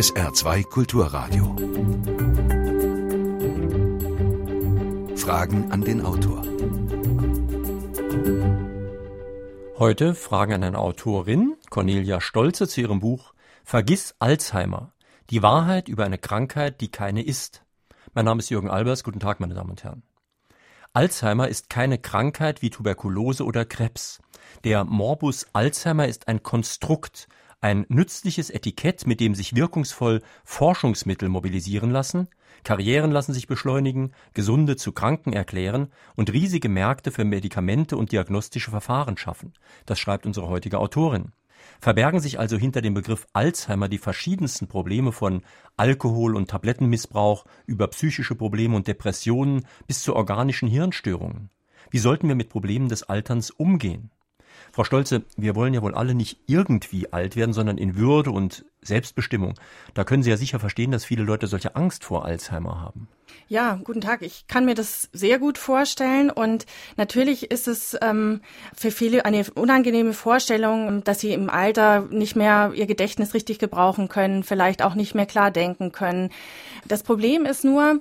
SR2 Kulturradio. Fragen an den Autor. Heute Fragen an eine Autorin, Cornelia Stolze, zu ihrem Buch Vergiss Alzheimer. Die Wahrheit über eine Krankheit, die keine ist. Mein Name ist Jürgen Albers. Guten Tag, meine Damen und Herren. Alzheimer ist keine Krankheit wie Tuberkulose oder Krebs. Der Morbus Alzheimer ist ein Konstrukt, ein nützliches Etikett, mit dem sich wirkungsvoll Forschungsmittel mobilisieren lassen, Karrieren lassen sich beschleunigen, Gesunde zu Kranken erklären und riesige Märkte für Medikamente und diagnostische Verfahren schaffen. Das schreibt unsere heutige Autorin. Verbergen sich also hinter dem Begriff Alzheimer die verschiedensten Probleme von Alkohol- und Tablettenmissbrauch über psychische Probleme und Depressionen bis zu organischen Hirnstörungen. Wie sollten wir mit Problemen des Alterns umgehen? Frau Stolze, wir wollen ja wohl alle nicht irgendwie alt werden, sondern in Würde und Selbstbestimmung. Da können Sie ja sicher verstehen, dass viele Leute solche Angst vor Alzheimer haben. Ja, guten Tag. Ich kann mir das sehr gut vorstellen und natürlich ist es ähm, für viele eine unangenehme Vorstellung, dass sie im Alter nicht mehr ihr Gedächtnis richtig gebrauchen können, vielleicht auch nicht mehr klar denken können. Das Problem ist nur,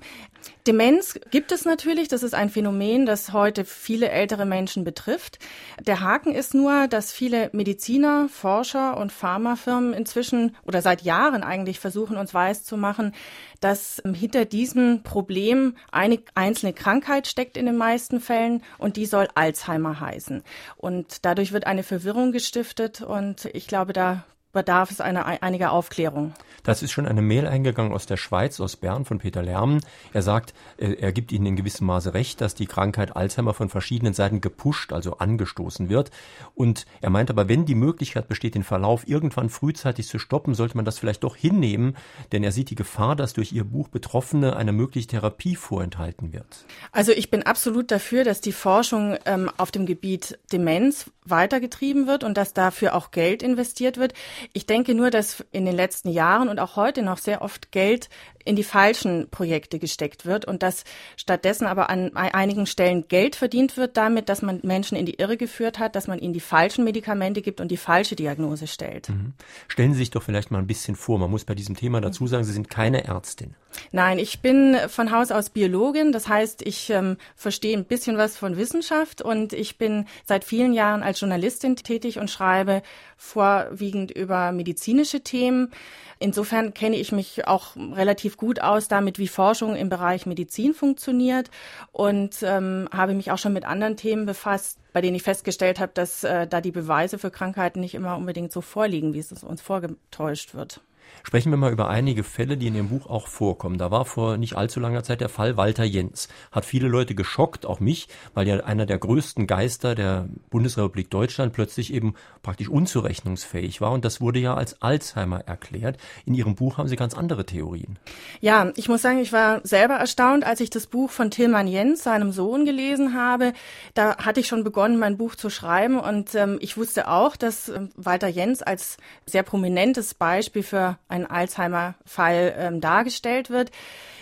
Demenz gibt es natürlich, das ist ein Phänomen, das heute viele ältere Menschen betrifft. Der Haken ist nur, dass viele Mediziner, Forscher und Pharmafirmen inzwischen oder seit Jahren eigentlich versuchen, uns weiszumachen, dass hinter diesem Problem eine einzelne Krankheit steckt in den meisten Fällen und die soll Alzheimer heißen. Und dadurch wird eine Verwirrung gestiftet und ich glaube, da bedarf es einer, einiger Aufklärung. Das ist schon eine Mail eingegangen aus der Schweiz, aus Bern von Peter Lärmen. Er sagt, er gibt Ihnen in gewissem Maße recht, dass die Krankheit Alzheimer von verschiedenen Seiten gepusht, also angestoßen wird. Und er meint aber, wenn die Möglichkeit besteht, den Verlauf irgendwann frühzeitig zu stoppen, sollte man das vielleicht doch hinnehmen, denn er sieht die Gefahr, dass durch Ihr Buch Betroffene eine mögliche Therapie vorenthalten wird. Also ich bin absolut dafür, dass die Forschung ähm, auf dem Gebiet Demenz weitergetrieben wird und dass dafür auch Geld investiert wird. Ich denke nur, dass in den letzten Jahren und auch heute noch sehr oft Geld in die falschen Projekte gesteckt wird und dass stattdessen aber an einigen Stellen Geld verdient wird damit, dass man Menschen in die Irre geführt hat, dass man ihnen die falschen Medikamente gibt und die falsche Diagnose stellt. Mhm. Stellen Sie sich doch vielleicht mal ein bisschen vor, man muss bei diesem Thema dazu sagen, Sie sind keine Ärztin. Nein, ich bin von Haus aus Biologin, das heißt, ich ähm, verstehe ein bisschen was von Wissenschaft und ich bin seit vielen Jahren als Journalistin tätig und schreibe vorwiegend über medizinische Themen. Insofern kenne ich mich auch relativ gut aus damit, wie Forschung im Bereich Medizin funktioniert und ähm, habe mich auch schon mit anderen Themen befasst, bei denen ich festgestellt habe, dass äh, da die Beweise für Krankheiten nicht immer unbedingt so vorliegen, wie es uns vorgetäuscht wird. Sprechen wir mal über einige Fälle, die in Ihrem Buch auch vorkommen. Da war vor nicht allzu langer Zeit der Fall Walter Jens. Hat viele Leute geschockt, auch mich, weil ja einer der größten Geister der Bundesrepublik Deutschland plötzlich eben praktisch unzurechnungsfähig war. Und das wurde ja als Alzheimer erklärt. In Ihrem Buch haben Sie ganz andere Theorien. Ja, ich muss sagen, ich war selber erstaunt, als ich das Buch von Tilman Jens, seinem Sohn, gelesen habe. Da hatte ich schon begonnen, mein Buch zu schreiben. Und ähm, ich wusste auch, dass ähm, Walter Jens als sehr prominentes Beispiel für ein Alzheimer-Fall ähm, dargestellt wird.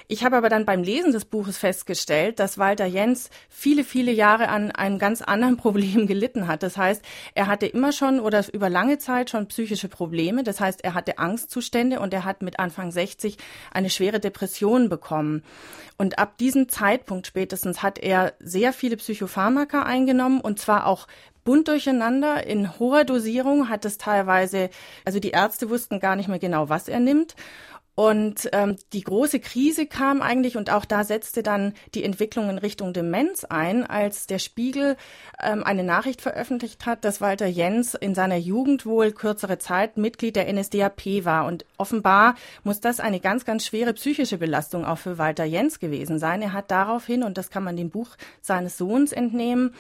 Ich habe aber dann beim Lesen des Buches festgestellt, dass Walter Jens viele, viele Jahre an einem ganz anderen Problem gelitten hat. Das heißt, er hatte immer schon oder über lange Zeit schon psychische Probleme. Das heißt, er hatte Angstzustände und er hat mit Anfang 60 eine schwere Depression bekommen. Und ab diesem Zeitpunkt spätestens hat er sehr viele Psychopharmaka eingenommen und zwar auch bunt durcheinander. In hoher Dosierung hat es teilweise, also die Ärzte wussten gar nicht mehr genau, was er nimmt. Und ähm, die große Krise kam eigentlich und auch da setzte dann die Entwicklung in Richtung Demenz ein, als der Spiegel ähm, eine Nachricht veröffentlicht hat, dass Walter Jens in seiner Jugend wohl kürzere Zeit Mitglied der NSDAP war. Und offenbar muss das eine ganz, ganz schwere psychische Belastung auch für Walter Jens gewesen sein. Er hat daraufhin, und das kann man dem Buch seines Sohns entnehmen,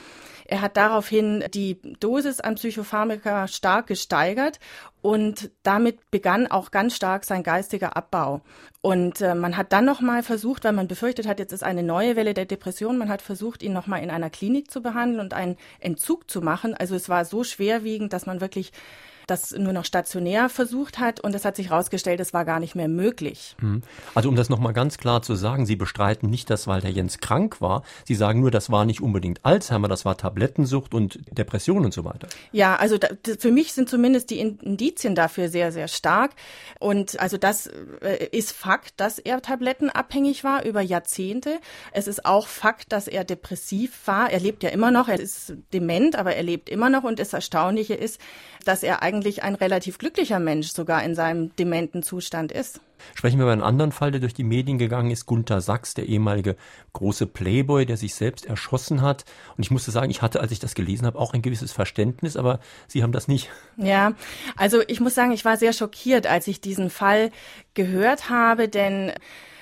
er hat daraufhin die Dosis an Psychopharmaka stark gesteigert und damit begann auch ganz stark sein geistiger Abbau. Und äh, man hat dann nochmal versucht, weil man befürchtet hat, jetzt ist eine neue Welle der Depression, man hat versucht, ihn nochmal in einer Klinik zu behandeln und einen Entzug zu machen. Also es war so schwerwiegend, dass man wirklich das nur noch stationär versucht hat und es hat sich herausgestellt, es war gar nicht mehr möglich. Mhm. Also um das nochmal ganz klar zu sagen, Sie bestreiten nicht, dass Walter Jens krank war. Sie sagen nur, das war nicht unbedingt Alzheimer, das war Tablettensucht und Depression und so weiter. Ja, also da, für mich sind zumindest die Indizien dafür sehr, sehr stark. Und also das äh, ist Fakt, dass er tablettenabhängig war über Jahrzehnte. Es ist auch Fakt, dass er depressiv war. Er lebt ja immer noch, er ist dement, aber er lebt immer noch. Und das Erstaunliche ist, dass er eigentlich ein relativ glücklicher Mensch sogar in seinem dementen Zustand ist. Sprechen wir über einen anderen Fall, der durch die Medien gegangen ist. Gunther Sachs, der ehemalige große Playboy, der sich selbst erschossen hat. Und ich musste sagen, ich hatte, als ich das gelesen habe, auch ein gewisses Verständnis, aber Sie haben das nicht. Ja, also ich muss sagen, ich war sehr schockiert, als ich diesen Fall gehört habe, denn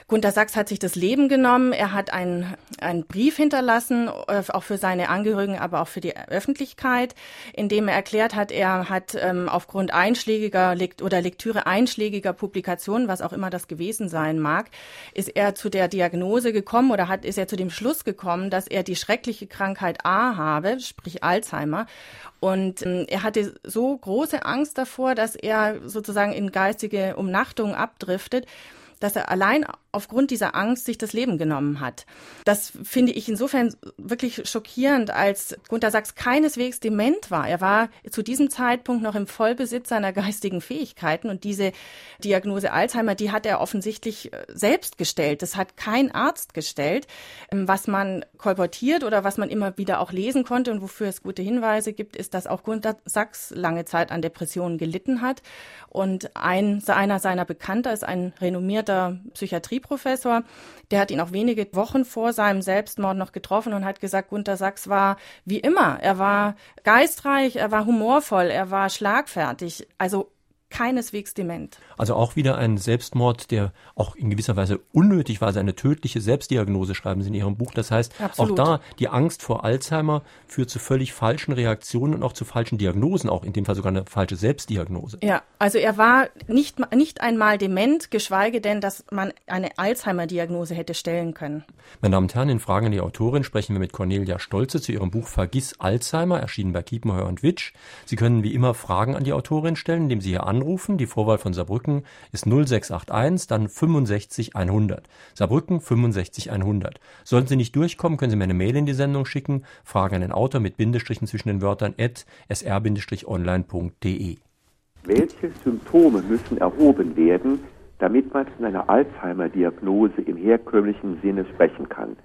Gunter Sachs hat sich das Leben genommen. Er hat einen, einen Brief hinterlassen, äh, auch für seine Angehörigen, aber auch für die Öffentlichkeit, in dem er erklärt hat, er hat ähm, aufgrund einschlägiger Lekt oder Lektüre einschlägiger Publikationen, was auch immer das gewesen sein mag, ist er zu der Diagnose gekommen oder hat, ist er zu dem Schluss gekommen, dass er die schreckliche Krankheit A habe, sprich Alzheimer. Und ähm, er hatte so große Angst davor, dass er sozusagen in geistige Umnachtung abdriftet, dass er allein aufgrund dieser Angst sich das Leben genommen hat. Das finde ich insofern wirklich schockierend, als Gunther Sachs keineswegs dement war. Er war zu diesem Zeitpunkt noch im Vollbesitz seiner geistigen Fähigkeiten und diese Diagnose Alzheimer, die hat er offensichtlich äh, selbst gestellt. Das hat kein Arzt gestellt. Ähm, was man kolportiert oder was man immer wieder auch lesen konnte und wofür es gute Hinweise gibt, ist, dass auch Gunther Sachs lange Zeit an Depressionen gelitten hat. Und ein, einer seiner Bekannter ist ein renommierter Psychiatrie Professor, der hat ihn auch wenige Wochen vor seinem Selbstmord noch getroffen und hat gesagt, Gunter Sachs war wie immer. Er war geistreich, er war humorvoll, er war schlagfertig. Also keineswegs dement. Also auch wieder ein Selbstmord, der auch in gewisser Weise unnötig war, seine tödliche Selbstdiagnose schreiben Sie in Ihrem Buch. Das heißt, Absolut. auch da die Angst vor Alzheimer führt zu völlig falschen Reaktionen und auch zu falschen Diagnosen, auch in dem Fall sogar eine falsche Selbstdiagnose. Ja, also er war nicht, nicht einmal dement, geschweige denn, dass man eine Alzheimer-Diagnose hätte stellen können. Meine Damen und Herren, in Fragen an die Autorin sprechen wir mit Cornelia Stolze zu ihrem Buch Vergiss Alzheimer, erschienen bei Kiepenheuer und Witsch. Sie können wie immer Fragen an die Autorin stellen, indem Sie hier anrufen anrufen. Die Vorwahl von Saarbrücken ist 0681, dann 65 100. Saarbrücken 65 100. Sollten Sie nicht durchkommen, können Sie mir eine Mail in die Sendung schicken. Frage an den Autor mit Bindestrichen zwischen den Wörtern at sr-online.de. Welche Symptome müssen erhoben werden, damit man von einer Alzheimer-Diagnose im herkömmlichen Sinne sprechen kann?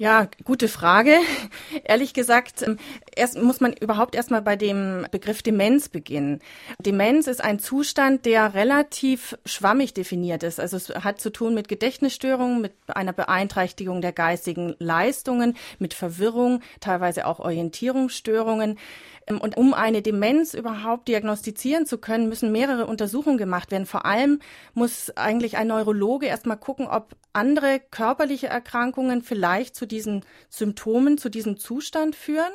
Ja, gute Frage. Ehrlich gesagt, ähm, erst muss man überhaupt erstmal bei dem Begriff Demenz beginnen. Demenz ist ein Zustand, der relativ schwammig definiert ist. Also es hat zu tun mit Gedächtnisstörungen, mit einer Beeinträchtigung der geistigen Leistungen, mit Verwirrung, teilweise auch Orientierungsstörungen. Ähm, und um eine Demenz überhaupt diagnostizieren zu können, müssen mehrere Untersuchungen gemacht werden. Vor allem muss eigentlich ein Neurologe erstmal gucken, ob andere körperliche Erkrankungen vielleicht zu diesen Symptomen, zu diesem Zustand führen.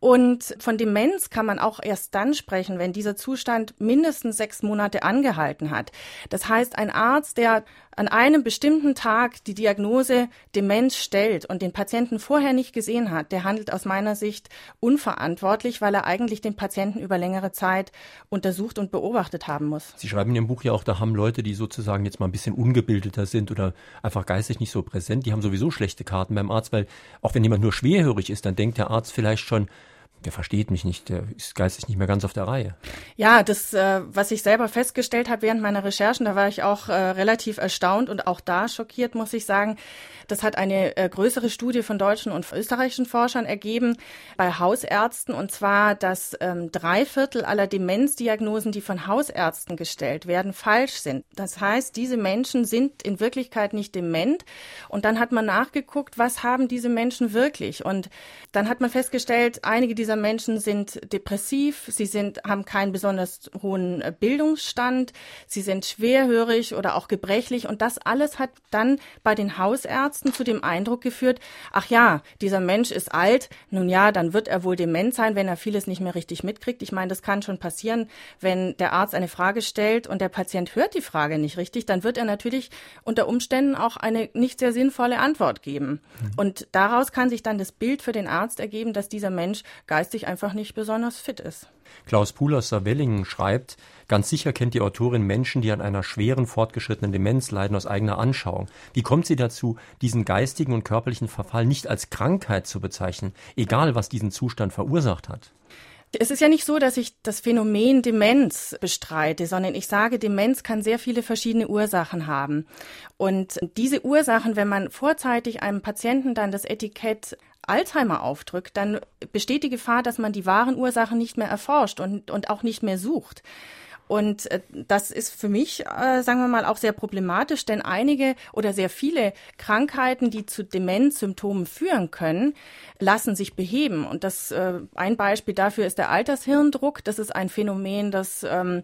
Und von Demenz kann man auch erst dann sprechen, wenn dieser Zustand mindestens sechs Monate angehalten hat. Das heißt, ein Arzt, der an einem bestimmten Tag die Diagnose Demenz stellt und den Patienten vorher nicht gesehen hat, der handelt aus meiner Sicht unverantwortlich, weil er eigentlich den Patienten über längere Zeit untersucht und beobachtet haben muss. Sie schreiben in Ihrem Buch ja auch, da haben Leute, die sozusagen jetzt mal ein bisschen ungebildeter sind oder einfach geistig nicht so präsent, die haben sowieso schlechte Karten beim Arzt, weil auch wenn jemand nur schwerhörig ist, dann denkt der Arzt vielleicht schon, der versteht mich nicht, der ist geistig nicht mehr ganz auf der Reihe. Ja, das, äh, was ich selber festgestellt habe während meiner Recherchen, da war ich auch äh, relativ erstaunt und auch da schockiert, muss ich sagen. Das hat eine äh, größere Studie von deutschen und österreichischen Forschern ergeben bei Hausärzten und zwar, dass ähm, drei Viertel aller Demenzdiagnosen, die von Hausärzten gestellt werden, falsch sind. Das heißt, diese Menschen sind in Wirklichkeit nicht dement und dann hat man nachgeguckt, was haben diese Menschen wirklich und dann hat man festgestellt, einige dieser dieser Menschen sind depressiv, sie sind, haben keinen besonders hohen äh, Bildungsstand, sie sind schwerhörig oder auch gebrechlich und das alles hat dann bei den Hausärzten zu dem Eindruck geführt, ach ja, dieser Mensch ist alt, nun ja, dann wird er wohl dement sein, wenn er vieles nicht mehr richtig mitkriegt. Ich meine, das kann schon passieren, wenn der Arzt eine Frage stellt und der Patient hört die Frage nicht richtig, dann wird er natürlich unter Umständen auch eine nicht sehr sinnvolle Antwort geben. Mhm. Und daraus kann sich dann das Bild für den Arzt ergeben, dass dieser Mensch geistig geistig einfach nicht besonders fit ist. Klaus Puhl aus schreibt, ganz sicher kennt die Autorin Menschen, die an einer schweren fortgeschrittenen Demenz leiden aus eigener Anschauung. Wie kommt sie dazu, diesen geistigen und körperlichen Verfall nicht als Krankheit zu bezeichnen, egal was diesen Zustand verursacht hat? Es ist ja nicht so, dass ich das Phänomen Demenz bestreite, sondern ich sage, Demenz kann sehr viele verschiedene Ursachen haben. Und diese Ursachen, wenn man vorzeitig einem Patienten dann das Etikett Alzheimer aufdrückt, dann besteht die Gefahr, dass man die wahren Ursachen nicht mehr erforscht und, und auch nicht mehr sucht. Und äh, das ist für mich, äh, sagen wir mal, auch sehr problematisch, denn einige oder sehr viele Krankheiten, die zu Demenzsymptomen führen können, lassen sich beheben. Und das äh, ein Beispiel dafür ist der Altershirndruck. Das ist ein Phänomen, das ähm,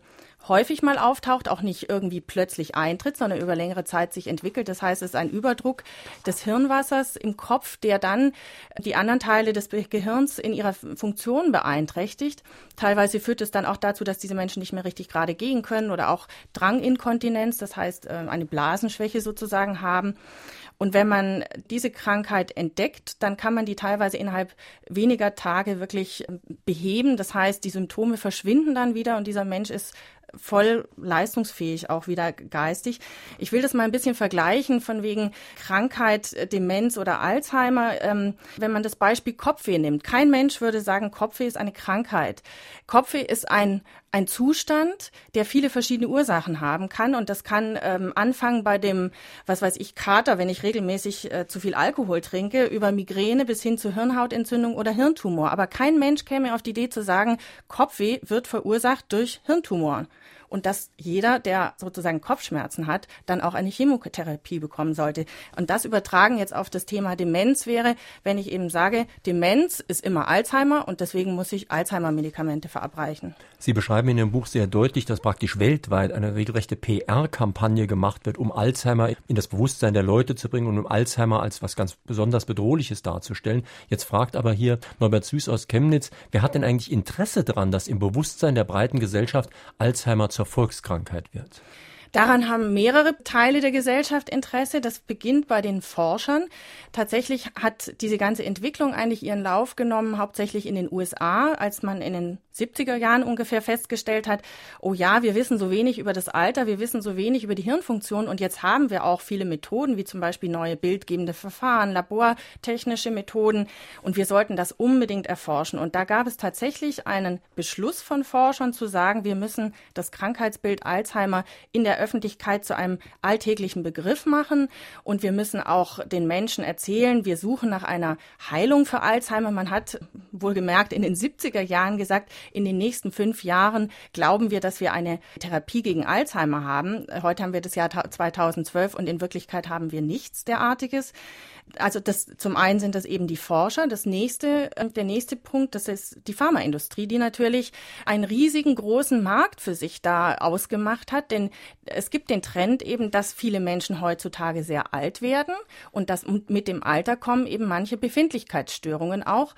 häufig mal auftaucht, auch nicht irgendwie plötzlich eintritt, sondern über längere Zeit sich entwickelt. Das heißt, es ist ein Überdruck des Hirnwassers im Kopf, der dann die anderen Teile des Gehirns in ihrer Funktion beeinträchtigt. Teilweise führt es dann auch dazu, dass diese Menschen nicht mehr richtig gerade gehen können oder auch Dranginkontinenz, das heißt äh, eine Blasenschwäche sozusagen haben. Und wenn man diese Krankheit entdeckt, dann kann man die teilweise innerhalb weniger Tage wirklich ähm, beheben. Das heißt, die Symptome verschwinden dann wieder und dieser Mensch ist voll leistungsfähig, auch wieder geistig. Ich will das mal ein bisschen vergleichen von wegen Krankheit, Demenz oder Alzheimer. Ähm, wenn man das Beispiel Kopfweh nimmt, kein Mensch würde sagen, Kopfweh ist eine Krankheit. Kopfweh ist ein, ein Zustand, der viele verschiedene Ursachen haben kann. Und das kann ähm, anfangen bei dem, was weiß ich, Kater, wenn ich regelmäßig äh, zu viel Alkohol trinke, über Migräne bis hin zu Hirnhautentzündung oder Hirntumor. Aber kein Mensch käme auf die Idee zu sagen, Kopfweh wird verursacht durch Hirntumor und dass jeder, der sozusagen Kopfschmerzen hat, dann auch eine Chemotherapie bekommen sollte. Und das übertragen jetzt auf das Thema Demenz wäre, wenn ich eben sage, Demenz ist immer Alzheimer und deswegen muss ich Alzheimer-Medikamente verabreichen. Sie beschreiben in Ihrem Buch sehr deutlich, dass praktisch weltweit eine regelrechte PR-Kampagne gemacht wird, um Alzheimer in das Bewusstsein der Leute zu bringen und um Alzheimer als was ganz besonders Bedrohliches darzustellen. Jetzt fragt aber hier Norbert Süß aus Chemnitz, wer hat denn eigentlich Interesse daran, dass im Bewusstsein der breiten Gesellschaft Alzheimer zur zur Volkskrankheit wird. Daran haben mehrere Teile der Gesellschaft Interesse. Das beginnt bei den Forschern. Tatsächlich hat diese ganze Entwicklung eigentlich ihren Lauf genommen, hauptsächlich in den USA, als man in den 70er Jahren ungefähr festgestellt hat, oh ja, wir wissen so wenig über das Alter, wir wissen so wenig über die Hirnfunktion und jetzt haben wir auch viele Methoden, wie zum Beispiel neue bildgebende Verfahren, labortechnische Methoden und wir sollten das unbedingt erforschen. Und da gab es tatsächlich einen Beschluss von Forschern zu sagen, wir müssen das Krankheitsbild Alzheimer in der Öffentlichkeit zu einem alltäglichen Begriff machen und wir müssen auch den Menschen erzählen, wir suchen nach einer Heilung für Alzheimer. Man hat wohlgemerkt in den 70er Jahren gesagt, in den nächsten fünf Jahren glauben wir, dass wir eine Therapie gegen Alzheimer haben. Heute haben wir das Jahr 2012 und in Wirklichkeit haben wir nichts derartiges. Also das zum einen sind das eben die Forscher. Das nächste, äh, der nächste Punkt, das ist die Pharmaindustrie, die natürlich einen riesigen großen Markt für sich da ausgemacht hat. Denn es gibt den Trend eben, dass viele Menschen heutzutage sehr alt werden und dass mit dem Alter kommen eben manche Befindlichkeitsstörungen auch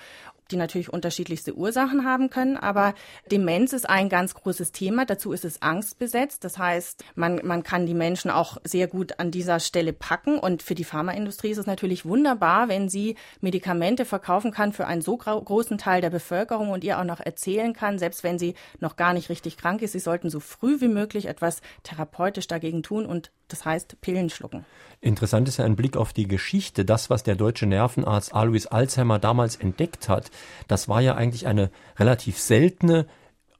die natürlich unterschiedlichste Ursachen haben können. Aber Demenz ist ein ganz großes Thema. Dazu ist es angstbesetzt. Das heißt, man, man kann die Menschen auch sehr gut an dieser Stelle packen. Und für die Pharmaindustrie ist es natürlich wunderbar, wenn sie Medikamente verkaufen kann für einen so großen Teil der Bevölkerung und ihr auch noch erzählen kann, selbst wenn sie noch gar nicht richtig krank ist, sie sollten so früh wie möglich etwas therapeutisch dagegen tun und das heißt Pillen schlucken. Interessant ist ja ein Blick auf die Geschichte. Das, was der deutsche Nervenarzt Alois Alzheimer damals entdeckt hat, das war ja eigentlich eine relativ seltene,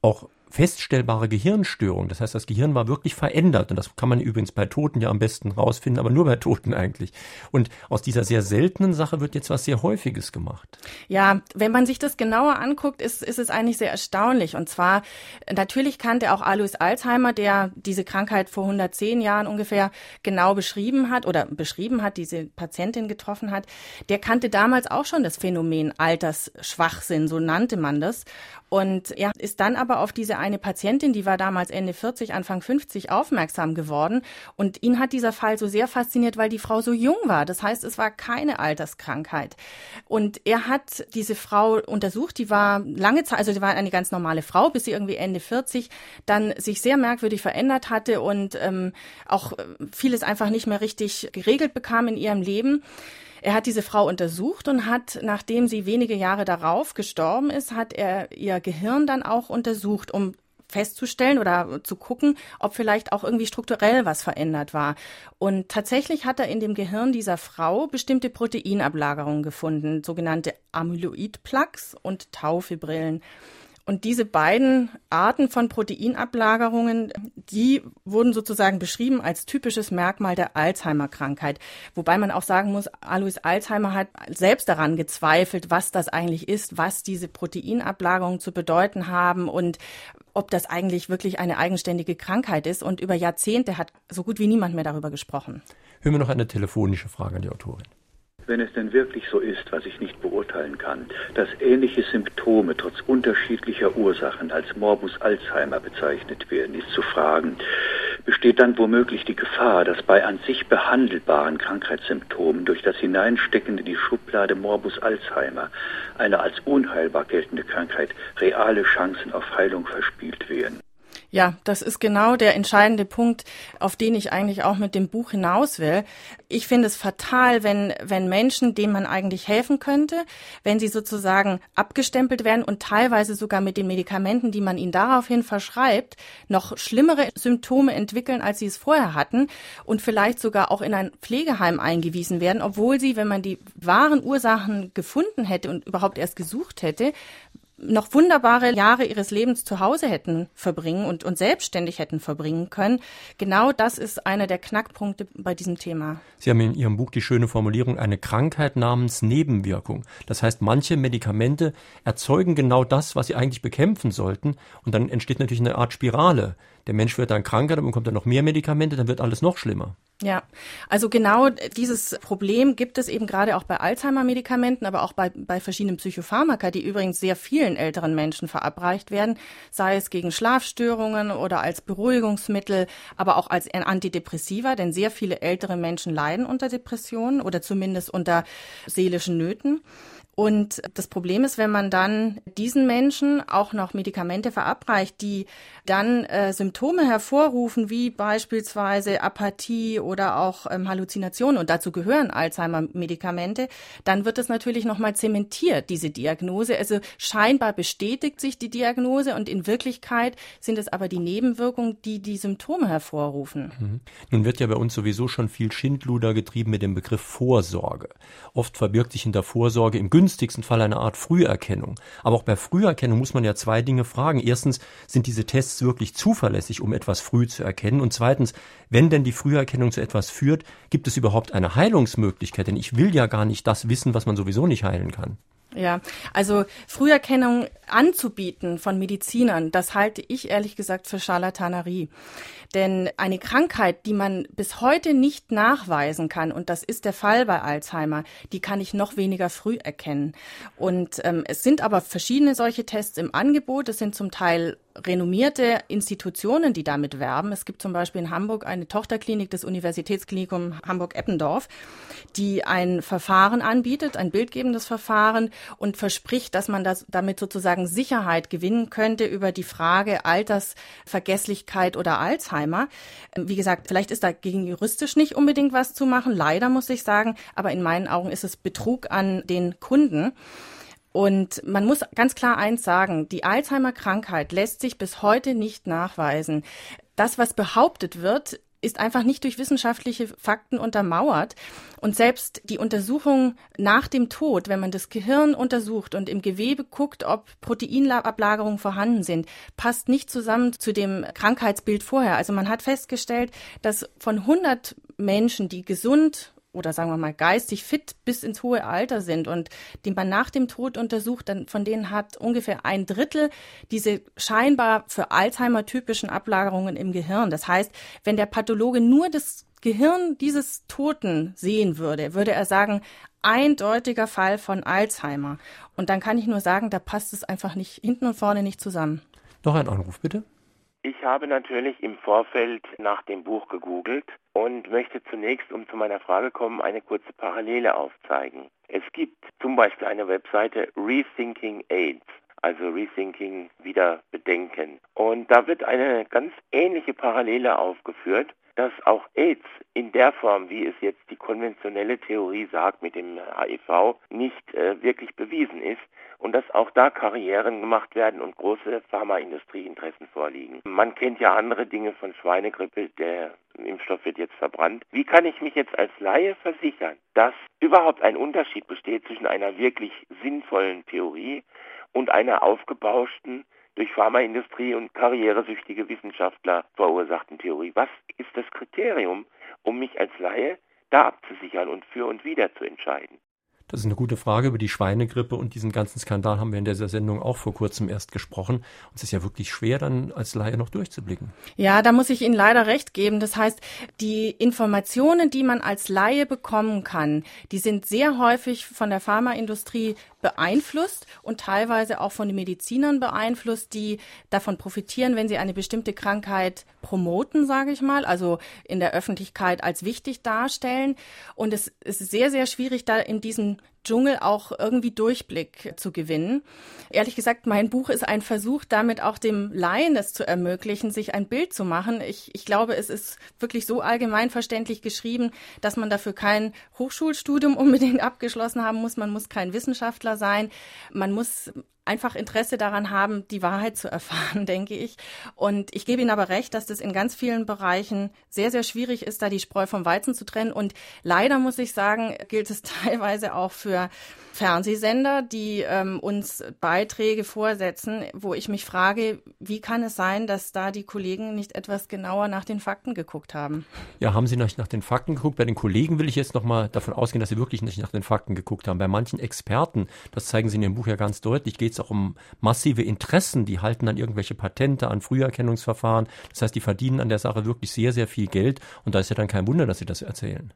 auch feststellbare Gehirnstörung. Das heißt, das Gehirn war wirklich verändert. Und das kann man übrigens bei Toten ja am besten rausfinden, aber nur bei Toten eigentlich. Und aus dieser sehr seltenen Sache wird jetzt was sehr Häufiges gemacht. Ja, wenn man sich das genauer anguckt, ist, ist es eigentlich sehr erstaunlich. Und zwar, natürlich kannte auch Alois Alzheimer, der diese Krankheit vor 110 Jahren ungefähr genau beschrieben hat oder beschrieben hat, diese Patientin getroffen hat, der kannte damals auch schon das Phänomen Altersschwachsinn, so nannte man das. Und er ist dann aber auf diese eine Patientin, die war damals Ende 40, Anfang 50, aufmerksam geworden. Und ihn hat dieser Fall so sehr fasziniert, weil die Frau so jung war. Das heißt, es war keine Alterskrankheit. Und er hat diese Frau untersucht, die war lange Zeit, also die war eine ganz normale Frau, bis sie irgendwie Ende 40 dann sich sehr merkwürdig verändert hatte und ähm, auch vieles einfach nicht mehr richtig geregelt bekam in ihrem Leben. Er hat diese Frau untersucht und hat, nachdem sie wenige Jahre darauf gestorben ist, hat er ihr Gehirn dann auch untersucht, um festzustellen oder zu gucken, ob vielleicht auch irgendwie strukturell was verändert war. Und tatsächlich hat er in dem Gehirn dieser Frau bestimmte Proteinablagerungen gefunden, sogenannte Amyloid-Plaques und Taufibrillen. Und diese beiden Arten von Proteinablagerungen, die wurden sozusagen beschrieben als typisches Merkmal der Alzheimer-Krankheit. Wobei man auch sagen muss, Alois Alzheimer hat selbst daran gezweifelt, was das eigentlich ist, was diese Proteinablagerungen zu bedeuten haben und ob das eigentlich wirklich eine eigenständige Krankheit ist. Und über Jahrzehnte hat so gut wie niemand mehr darüber gesprochen. Hören wir noch eine telefonische Frage an die Autorin. Wenn es denn wirklich so ist, was ich nicht beurteilen kann, dass ähnliche Symptome trotz unterschiedlicher Ursachen als Morbus Alzheimer bezeichnet werden, ist zu fragen, besteht dann womöglich die Gefahr, dass bei an sich behandelbaren Krankheitssymptomen durch das Hineinstecken in die Schublade Morbus Alzheimer eine als unheilbar geltende Krankheit reale Chancen auf Heilung verspielt werden. Ja, das ist genau der entscheidende Punkt, auf den ich eigentlich auch mit dem Buch hinaus will. Ich finde es fatal, wenn, wenn Menschen, denen man eigentlich helfen könnte, wenn sie sozusagen abgestempelt werden und teilweise sogar mit den Medikamenten, die man ihnen daraufhin verschreibt, noch schlimmere Symptome entwickeln, als sie es vorher hatten und vielleicht sogar auch in ein Pflegeheim eingewiesen werden, obwohl sie, wenn man die wahren Ursachen gefunden hätte und überhaupt erst gesucht hätte, noch wunderbare Jahre ihres Lebens zu Hause hätten verbringen und, und selbstständig hätten verbringen können. Genau das ist einer der Knackpunkte bei diesem Thema. Sie haben in Ihrem Buch die schöne Formulierung, eine Krankheit namens Nebenwirkung. Das heißt, manche Medikamente erzeugen genau das, was sie eigentlich bekämpfen sollten. Und dann entsteht natürlich eine Art Spirale. Der Mensch wird dann kranker, dann bekommt er noch mehr Medikamente, dann wird alles noch schlimmer. Ja, also genau dieses Problem gibt es eben gerade auch bei Alzheimer-Medikamenten, aber auch bei, bei verschiedenen Psychopharmaka, die übrigens sehr vielen älteren Menschen verabreicht werden, sei es gegen Schlafstörungen oder als Beruhigungsmittel, aber auch als Antidepressiva, denn sehr viele ältere Menschen leiden unter Depressionen oder zumindest unter seelischen Nöten. Und das Problem ist, wenn man dann diesen Menschen auch noch Medikamente verabreicht, die dann äh, Symptome hervorrufen, wie beispielsweise Apathie oder auch ähm, Halluzinationen, und dazu gehören Alzheimer-Medikamente, dann wird es natürlich nochmal zementiert, diese Diagnose. Also scheinbar bestätigt sich die Diagnose und in Wirklichkeit sind es aber die Nebenwirkungen, die die Symptome hervorrufen. Mhm. Nun wird ja bei uns sowieso schon viel Schindluder getrieben mit dem Begriff Vorsorge. Oft verbirgt sich hinter Vorsorge im günstigsten Fall eine Art Früherkennung. Aber auch bei Früherkennung muss man ja zwei Dinge fragen. Erstens, sind diese Tests wirklich zuverlässig, um etwas früh zu erkennen? Und zweitens, wenn denn die Früherkennung zu etwas führt, gibt es überhaupt eine Heilungsmöglichkeit? Denn ich will ja gar nicht das wissen, was man sowieso nicht heilen kann. Ja, also Früherkennung anzubieten von Medizinern, das halte ich ehrlich gesagt für Charlatanerie. Denn eine Krankheit, die man bis heute nicht nachweisen kann, und das ist der Fall bei Alzheimer, die kann ich noch weniger früh erkennen. Und ähm, es sind aber verschiedene solche Tests im Angebot. Es sind zum Teil renommierte Institutionen, die damit werben. Es gibt zum Beispiel in Hamburg eine Tochterklinik des Universitätsklinikum Hamburg-Eppendorf, die ein Verfahren anbietet, ein bildgebendes Verfahren und verspricht, dass man das damit sozusagen Sicherheit gewinnen könnte über die Frage Altersvergesslichkeit oder Alzheimer. Wie gesagt, vielleicht ist dagegen juristisch nicht unbedingt was zu machen, leider muss ich sagen, aber in meinen Augen ist es Betrug an den Kunden. Und man muss ganz klar eins sagen, die Alzheimer-Krankheit lässt sich bis heute nicht nachweisen. Das, was behauptet wird, ist einfach nicht durch wissenschaftliche Fakten untermauert. Und selbst die Untersuchung nach dem Tod, wenn man das Gehirn untersucht und im Gewebe guckt, ob Proteinablagerungen vorhanden sind, passt nicht zusammen zu dem Krankheitsbild vorher. Also man hat festgestellt, dass von 100 Menschen, die gesund oder sagen wir mal geistig fit bis ins hohe Alter sind und die man nach dem Tod untersucht, dann von denen hat ungefähr ein Drittel diese scheinbar für Alzheimer typischen Ablagerungen im Gehirn. Das heißt, wenn der Pathologe nur das Gehirn dieses Toten sehen würde, würde er sagen, eindeutiger Fall von Alzheimer. Und dann kann ich nur sagen, da passt es einfach nicht hinten und vorne nicht zusammen. Noch ein Anruf, bitte. Ich habe natürlich im Vorfeld nach dem Buch gegoogelt und möchte zunächst, um zu meiner Frage kommen, eine kurze Parallele aufzeigen. Es gibt zum Beispiel eine Webseite Rethinking AIDS. also Rethinking, wieder bedenken. Und da wird eine ganz ähnliche Parallele aufgeführt dass auch AIDS in der Form, wie es jetzt die konventionelle Theorie sagt mit dem HIV, nicht äh, wirklich bewiesen ist und dass auch da Karrieren gemacht werden und große Pharmaindustrieinteressen vorliegen. Man kennt ja andere Dinge von Schweinegrippe, der Impfstoff wird jetzt verbrannt. Wie kann ich mich jetzt als Laie versichern, dass überhaupt ein Unterschied besteht zwischen einer wirklich sinnvollen Theorie und einer aufgebauschten durch Pharmaindustrie und karrieresüchtige Wissenschaftler verursachten Theorie. Was ist das Kriterium, um mich als Laie da abzusichern und für und wider zu entscheiden? Das ist eine gute Frage. Über die Schweinegrippe und diesen ganzen Skandal haben wir in dieser Sendung auch vor kurzem erst gesprochen. Und es ist ja wirklich schwer, dann als Laie noch durchzublicken. Ja, da muss ich Ihnen leider recht geben. Das heißt, die Informationen, die man als Laie bekommen kann, die sind sehr häufig von der Pharmaindustrie beeinflusst und teilweise auch von den Medizinern beeinflusst, die davon profitieren, wenn sie eine bestimmte Krankheit promoten, sage ich mal, also in der Öffentlichkeit als wichtig darstellen. Und es ist sehr, sehr schwierig, da in diesen Dschungel auch irgendwie Durchblick zu gewinnen. Ehrlich gesagt, mein Buch ist ein Versuch, damit auch dem Laien es zu ermöglichen, sich ein Bild zu machen. Ich, ich glaube, es ist wirklich so allgemeinverständlich geschrieben, dass man dafür kein Hochschulstudium unbedingt abgeschlossen haben muss. Man muss kein Wissenschaftler sein. Man muss einfach Interesse daran haben, die Wahrheit zu erfahren, denke ich. Und ich gebe Ihnen aber recht, dass das in ganz vielen Bereichen sehr, sehr schwierig ist, da die Spreu vom Weizen zu trennen. Und leider muss ich sagen, gilt es teilweise auch für Fernsehsender, die ähm, uns Beiträge vorsetzen, wo ich mich frage, wie kann es sein, dass da die Kollegen nicht etwas genauer nach den Fakten geguckt haben? Ja, haben Sie nicht nach den Fakten geguckt? Bei den Kollegen will ich jetzt noch mal davon ausgehen, dass sie wirklich nicht nach den Fakten geguckt haben. Bei manchen Experten, das zeigen Sie in Ihrem Buch ja ganz deutlich, geht es auch um massive Interessen. Die halten dann irgendwelche Patente an Früherkennungsverfahren. Das heißt, die verdienen an der Sache wirklich sehr, sehr viel Geld. Und da ist ja dann kein Wunder, dass sie das erzählen.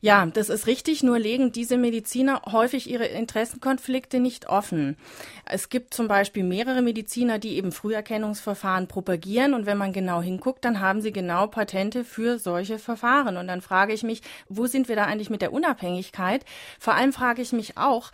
Ja, das ist richtig, nur legen diese Mediziner häufig ihre Interessenkonflikte nicht offen. Es gibt zum Beispiel mehrere Mediziner, die eben Früherkennungsverfahren propagieren und wenn man genau hinguckt, dann haben sie genau Patente für solche Verfahren. Und dann frage ich mich, wo sind wir da eigentlich mit der Unabhängigkeit? Vor allem frage ich mich auch,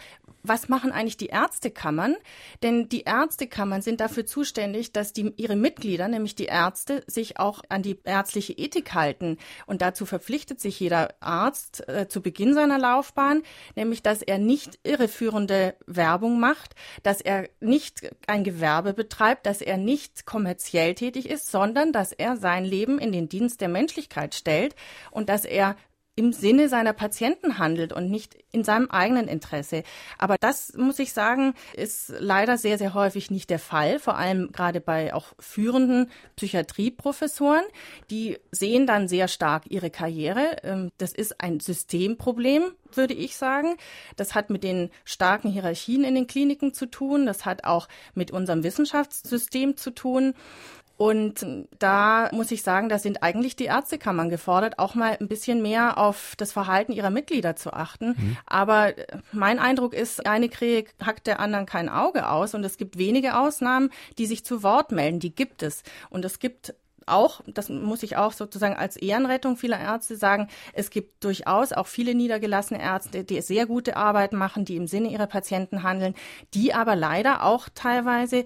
was machen eigentlich die Ärztekammern? Denn die Ärztekammern sind dafür zuständig, dass die, ihre Mitglieder, nämlich die Ärzte, sich auch an die ärztliche Ethik halten. Und dazu verpflichtet sich jeder Arzt äh, zu Beginn seiner Laufbahn, nämlich, dass er nicht irreführende Werbung macht, dass er nicht ein Gewerbe betreibt, dass er nicht kommerziell tätig ist, sondern dass er sein Leben in den Dienst der Menschlichkeit stellt und dass er im Sinne seiner Patienten handelt und nicht in seinem eigenen Interesse. Aber das, muss ich sagen, ist leider sehr, sehr häufig nicht der Fall, vor allem gerade bei auch führenden Psychiatrieprofessoren. Die sehen dann sehr stark ihre Karriere. Ähm, das ist ein Systemproblem, würde ich sagen. Das hat mit den starken Hierarchien in den Kliniken zu tun. Das hat auch mit unserem Wissenschaftssystem zu tun. Und da muss ich sagen, da sind eigentlich die Ärztekammern gefordert, auch mal ein bisschen mehr auf das Verhalten ihrer Mitglieder zu achten. Mhm. Aber mein Eindruck ist, eine Krähe hackt der anderen kein Auge aus und es gibt wenige Ausnahmen, die sich zu Wort melden. Die gibt es. Und es gibt auch, das muss ich auch sozusagen als Ehrenrettung vieler Ärzte sagen, es gibt durchaus auch viele niedergelassene Ärzte, die sehr gute Arbeit machen, die im Sinne ihrer Patienten handeln, die aber leider auch teilweise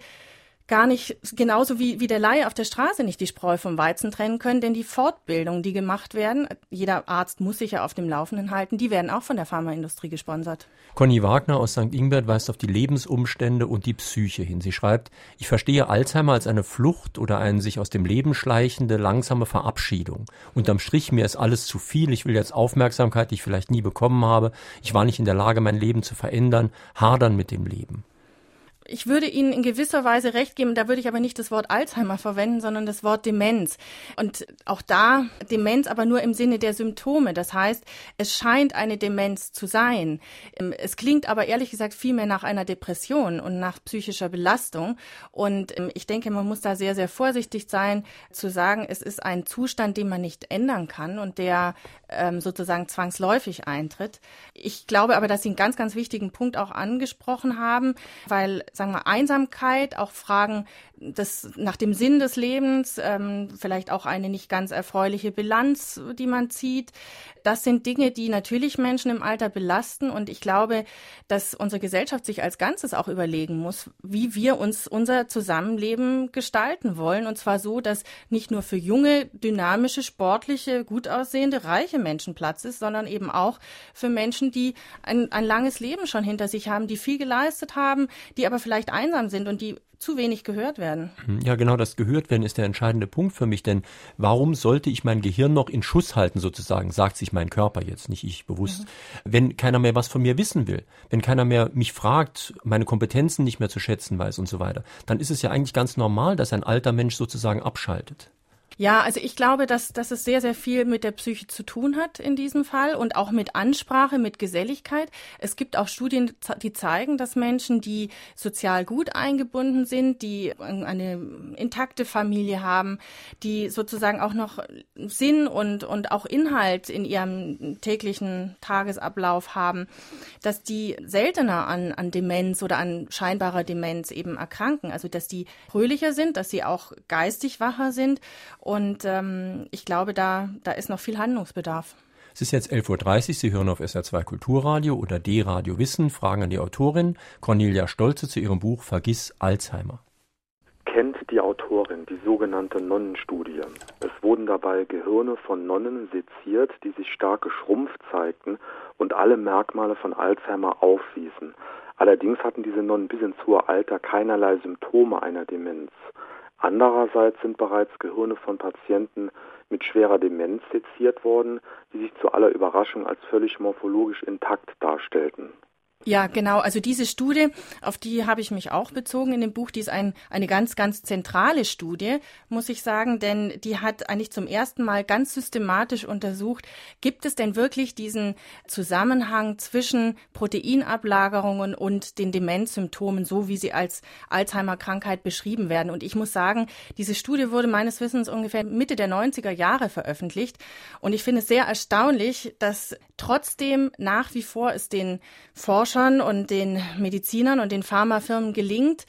gar nicht, genauso wie, wie der Laie auf der Straße nicht die Spreu vom Weizen trennen können, denn die Fortbildungen, die gemacht werden, jeder Arzt muss sich ja auf dem Laufenden halten, die werden auch von der Pharmaindustrie gesponsert. Conny Wagner aus St. Ingbert weist auf die Lebensumstände und die Psyche hin. Sie schreibt, ich verstehe Alzheimer als eine Flucht oder eine sich aus dem Leben schleichende, langsame Verabschiedung. Unterm Strich, mir ist alles zu viel, ich will jetzt Aufmerksamkeit, die ich vielleicht nie bekommen habe, ich war nicht in der Lage, mein Leben zu verändern, hadern mit dem Leben. Ich würde Ihnen in gewisser Weise recht geben, da würde ich aber nicht das Wort Alzheimer verwenden, sondern das Wort Demenz. Und auch da Demenz aber nur im Sinne der Symptome. Das heißt, es scheint eine Demenz zu sein. Ähm, es klingt aber ehrlich gesagt viel mehr nach einer Depression und nach psychischer Belastung. Und ähm, ich denke, man muss da sehr, sehr vorsichtig sein, zu sagen, es ist ein Zustand, den man nicht ändern kann und der ähm, sozusagen zwangsläufig eintritt. Ich glaube aber, dass Sie einen ganz, ganz wichtigen Punkt auch angesprochen haben, weil sagen wir, Einsamkeit, auch Fragen des, nach dem Sinn des Lebens, ähm, vielleicht auch eine nicht ganz erfreuliche Bilanz, die man zieht. Das sind Dinge, die natürlich Menschen im Alter belasten. Und ich glaube, dass unsere Gesellschaft sich als Ganzes auch überlegen muss, wie wir uns unser Zusammenleben gestalten wollen. Und zwar so, dass nicht nur für junge, dynamische, sportliche, gut aussehende, reiche Menschen Platz ist, sondern eben auch für Menschen, die ein, ein langes Leben schon hinter sich haben, die viel geleistet haben, die aber vielleicht einsam sind und die zu wenig gehört werden. Hm, ja, genau, das gehört werden ist der entscheidende Punkt für mich, denn warum sollte ich mein Gehirn noch in Schuss halten sozusagen, sagt sich mein Körper jetzt, nicht ich bewusst, mhm. wenn keiner mehr was von mir wissen will, wenn keiner mehr mich fragt, meine Kompetenzen nicht mehr zu schätzen weiß und so weiter, dann ist es ja eigentlich ganz normal, dass ein alter Mensch sozusagen abschaltet. Ja, also ich glaube, dass, dass es sehr, sehr viel mit der Psyche zu tun hat in diesem Fall und auch mit Ansprache, mit Geselligkeit. Es gibt auch Studien, die zeigen, dass Menschen, die sozial gut eingebunden sind, die eine intakte Familie haben, die sozusagen auch noch Sinn und, und auch Inhalt in ihrem täglichen Tagesablauf haben, dass die seltener an, an Demenz oder an scheinbarer Demenz eben erkranken. Also dass die fröhlicher sind, dass sie auch geistig wacher sind und ähm, ich glaube, da, da ist noch viel Handlungsbedarf. Es ist jetzt 11.30 Uhr, Sie hören auf SR2 Kulturradio oder D-Radio Wissen, Fragen an die Autorin Cornelia Stolze zu ihrem Buch Vergiss Alzheimer. Kennt die Autorin die sogenannte Nonnenstudie? Es wurden dabei Gehirne von Nonnen seziert, die sich stark geschrumpft zeigten und alle Merkmale von Alzheimer aufwiesen. Allerdings hatten diese Nonnen bis ins hohe Alter keinerlei Symptome einer Demenz. Andererseits sind bereits Gehirne von Patienten mit schwerer Demenz seziert worden, die sich zu aller Überraschung als völlig morphologisch intakt darstellten. Ja, genau. Also diese Studie, auf die habe ich mich auch bezogen in dem Buch, die ist ein, eine ganz, ganz zentrale Studie, muss ich sagen, denn die hat eigentlich zum ersten Mal ganz systematisch untersucht, gibt es denn wirklich diesen Zusammenhang zwischen Proteinablagerungen und den Demenzsymptomen, so wie sie als Alzheimer-Krankheit beschrieben werden. Und ich muss sagen, diese Studie wurde meines Wissens ungefähr Mitte der 90er Jahre veröffentlicht. Und ich finde es sehr erstaunlich, dass trotzdem nach wie vor es den Forschern Forschern und den Medizinern und den Pharmafirmen gelingt,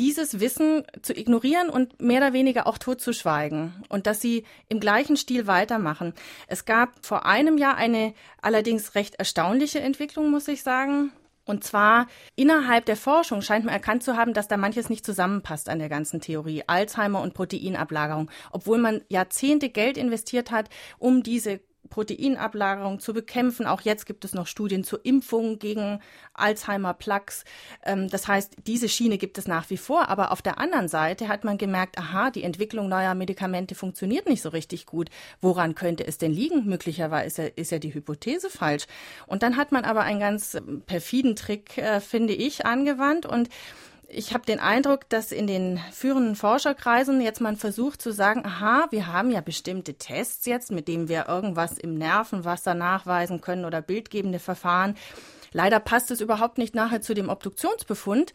dieses Wissen zu ignorieren und mehr oder weniger auch totzuschweigen und dass sie im gleichen Stil weitermachen. Es gab vor einem Jahr eine allerdings recht erstaunliche Entwicklung, muss ich sagen. Und zwar innerhalb der Forschung scheint man erkannt zu haben, dass da manches nicht zusammenpasst an der ganzen Theorie. Alzheimer und Proteinablagerung. Obwohl man Jahrzehnte Geld investiert hat, um diese Proteinablagerung zu bekämpfen. Auch jetzt gibt es noch Studien zur Impfung gegen Alzheimer-Plaques. Ähm, das heißt, diese Schiene gibt es nach wie vor. Aber auf der anderen Seite hat man gemerkt, aha, die Entwicklung neuer Medikamente funktioniert nicht so richtig gut. Woran könnte es denn liegen? Möglicherweise ist ja die Hypothese falsch. Und dann hat man aber einen ganz perfiden Trick, äh, finde ich, angewandt und ich habe den Eindruck, dass in den führenden Forscherkreisen jetzt man versucht zu sagen, aha, wir haben ja bestimmte Tests jetzt, mit denen wir irgendwas im Nervenwasser nachweisen können oder bildgebende Verfahren. Leider passt es überhaupt nicht nachher zu dem Obduktionsbefund.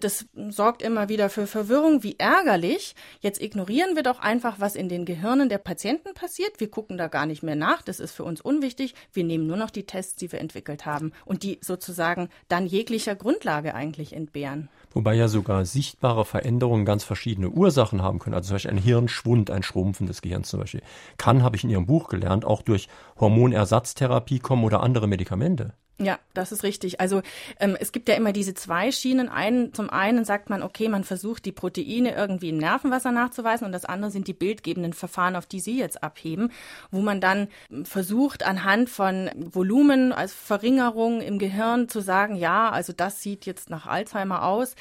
Das sorgt immer wieder für Verwirrung. Wie ärgerlich. Jetzt ignorieren wir doch einfach, was in den Gehirnen der Patienten passiert. Wir gucken da gar nicht mehr nach. Das ist für uns unwichtig. Wir nehmen nur noch die Tests, die wir entwickelt haben und die sozusagen dann jeglicher Grundlage eigentlich entbehren. Wobei ja sogar sichtbare Veränderungen ganz verschiedene Ursachen haben können. Also zum Beispiel ein Hirnschwund, ein Schrumpfen des Gehirns zum Beispiel. Kann, habe ich in Ihrem Buch gelernt, auch durch Hormonersatztherapie kommen oder andere Medikamente. Ja, das ist richtig. Also ähm, es gibt ja immer diese zwei Schienen. Einen, zum einen sagt man, okay, man versucht die Proteine irgendwie im Nervenwasser nachzuweisen und das andere sind die bildgebenden Verfahren, auf die Sie jetzt abheben, wo man dann versucht anhand von Volumen als Verringerung im Gehirn zu sagen, ja, also das sieht jetzt nach Alzheimer aus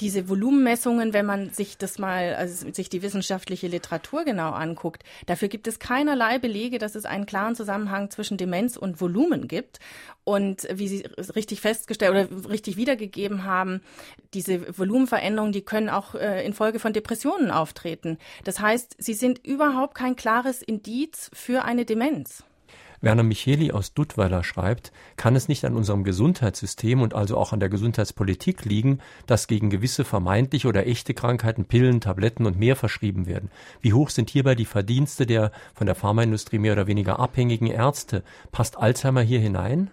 diese Volumenmessungen, wenn man sich das mal, also sich die wissenschaftliche Literatur genau anguckt, dafür gibt es keinerlei Belege, dass es einen klaren Zusammenhang zwischen Demenz und Volumen gibt. Und wie Sie richtig festgestellt oder richtig wiedergegeben haben, diese Volumenveränderungen, die können auch äh, infolge von Depressionen auftreten. Das heißt, sie sind überhaupt kein klares Indiz für eine Demenz. Werner Micheli aus Duttweiler schreibt, kann es nicht an unserem Gesundheitssystem und also auch an der Gesundheitspolitik liegen, dass gegen gewisse vermeintliche oder echte Krankheiten Pillen, Tabletten und mehr verschrieben werden. Wie hoch sind hierbei die Verdienste der von der Pharmaindustrie mehr oder weniger abhängigen Ärzte? Passt Alzheimer hier hinein?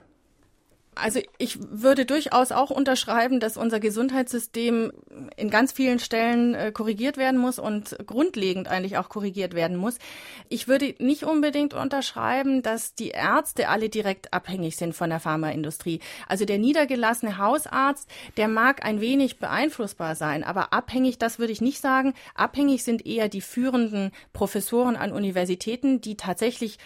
Also ich würde durchaus auch unterschreiben, dass unser Gesundheitssystem in ganz vielen Stellen äh, korrigiert werden muss und grundlegend eigentlich auch korrigiert werden muss. Ich würde nicht unbedingt unterschreiben, dass die Ärzte alle direkt abhängig sind von der Pharmaindustrie. Also der niedergelassene Hausarzt, der mag ein wenig beeinflussbar sein, aber abhängig, das würde ich nicht sagen. Abhängig sind eher die führenden Professoren an Universitäten, die tatsächlich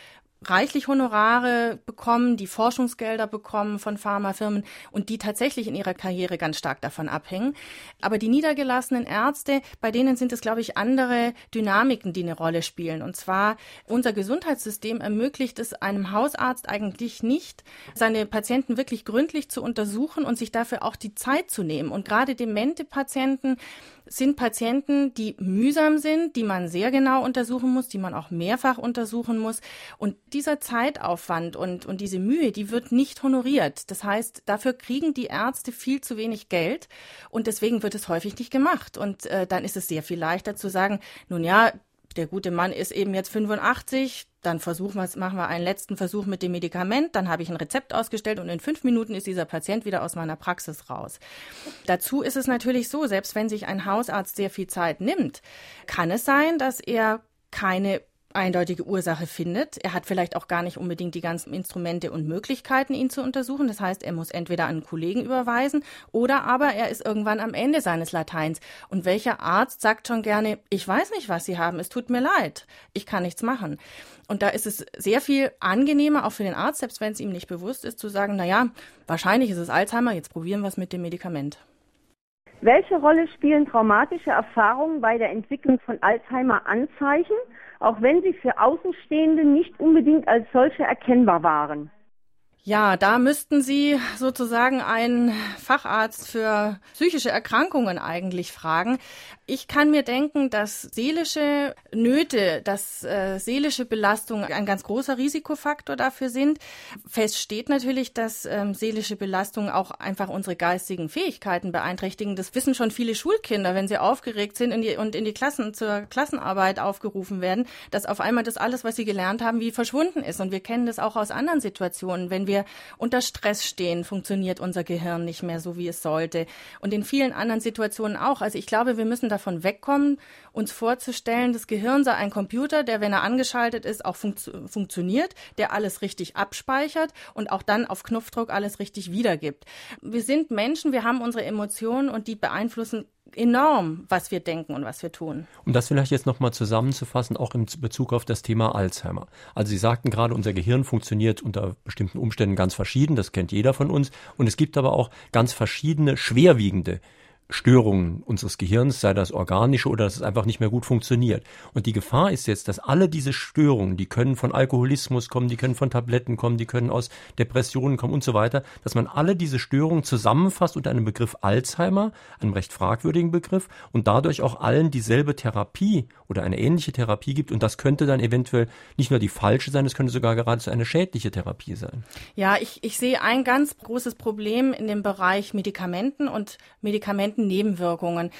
reichlich Honorare bekommen, die Forschungsgelder bekommen von Pharmafirmen und die tatsächlich in ihrer Karriere ganz stark davon abhängen. Aber die niedergelassenen Ärzte, bei denen sind es, glaube ich, andere Dynamiken, die eine Rolle spielen. Und zwar unser Gesundheitssystem ermöglicht es einem Hausarzt eigentlich nicht, seine Patienten wirklich gründlich zu untersuchen und sich dafür auch die Zeit zu nehmen. Und gerade demente Patienten sind Patienten, die mühsam sind, die man sehr genau untersuchen muss, die man auch mehrfach untersuchen muss. Und dieser Zeitaufwand und, und diese Mühe, die wird nicht honoriert. Das heißt, dafür kriegen die Ärzte viel zu wenig Geld und deswegen wird es häufig nicht gemacht. Und äh, dann ist es sehr viel leichter zu sagen, nun ja, der gute Mann ist eben jetzt 85, dann versuchen wir, machen wir einen letzten Versuch mit dem Medikament, dann habe ich ein Rezept ausgestellt und in fünf Minuten ist dieser Patient wieder aus meiner Praxis raus. Dazu ist es natürlich so, selbst wenn sich ein Hausarzt sehr viel Zeit nimmt, kann es sein, dass er keine eindeutige Ursache findet. Er hat vielleicht auch gar nicht unbedingt die ganzen Instrumente und Möglichkeiten, ihn zu untersuchen. Das heißt, er muss entweder an einen Kollegen überweisen oder aber er ist irgendwann am Ende seines Lateins. Und welcher Arzt sagt schon gerne, ich weiß nicht, was Sie haben, es tut mir leid, ich kann nichts machen. Und da ist es sehr viel angenehmer, auch für den Arzt, selbst wenn es ihm nicht bewusst ist, zu sagen, na ja, wahrscheinlich ist es Alzheimer, jetzt probieren wir es mit dem Medikament. Welche Rolle spielen traumatische Erfahrungen bei der Entwicklung von Alzheimer Anzeichen auch wenn sie für Außenstehende nicht unbedingt als solche erkennbar waren. Ja, da müssten Sie sozusagen einen Facharzt für psychische Erkrankungen eigentlich fragen. Ich kann mir denken, dass seelische Nöte, dass äh, seelische Belastungen ein ganz großer Risikofaktor dafür sind. Fest steht natürlich, dass ähm, seelische Belastungen auch einfach unsere geistigen Fähigkeiten beeinträchtigen. Das wissen schon viele Schulkinder, wenn sie aufgeregt sind in die, und in die Klassen zur Klassenarbeit aufgerufen werden, dass auf einmal das alles, was sie gelernt haben, wie verschwunden ist. Und wir kennen das auch aus anderen Situationen, wenn wir wir unter Stress stehen, funktioniert unser Gehirn nicht mehr so, wie es sollte. Und in vielen anderen Situationen auch. Also ich glaube, wir müssen davon wegkommen, uns vorzustellen, das Gehirn sei ein Computer, der, wenn er angeschaltet ist, auch funkt funktioniert, der alles richtig abspeichert und auch dann auf Knopfdruck alles richtig wiedergibt. Wir sind Menschen, wir haben unsere Emotionen und die beeinflussen enorm, was wir denken und was wir tun. Um das vielleicht jetzt nochmal zusammenzufassen, auch in Bezug auf das Thema Alzheimer. Also Sie sagten gerade, unser Gehirn funktioniert unter bestimmten Umständen ganz verschieden, das kennt jeder von uns. Und es gibt aber auch ganz verschiedene schwerwiegende Störungen unseres Gehirns, sei das organische oder dass es einfach nicht mehr gut funktioniert. Und die Gefahr ist jetzt, dass alle diese Störungen, die können von Alkoholismus kommen, die können von Tabletten kommen, die können aus Depressionen kommen und so weiter, dass man alle diese Störungen zusammenfasst unter einem Begriff Alzheimer, einem recht fragwürdigen Begriff, und dadurch auch allen dieselbe Therapie oder eine ähnliche Therapie gibt. Und das könnte dann eventuell nicht nur die falsche sein, es könnte sogar geradezu eine schädliche Therapie sein. Ja, ich, ich sehe ein ganz großes Problem in dem Bereich Medikamenten und Medikamenten Nebenwirkungen.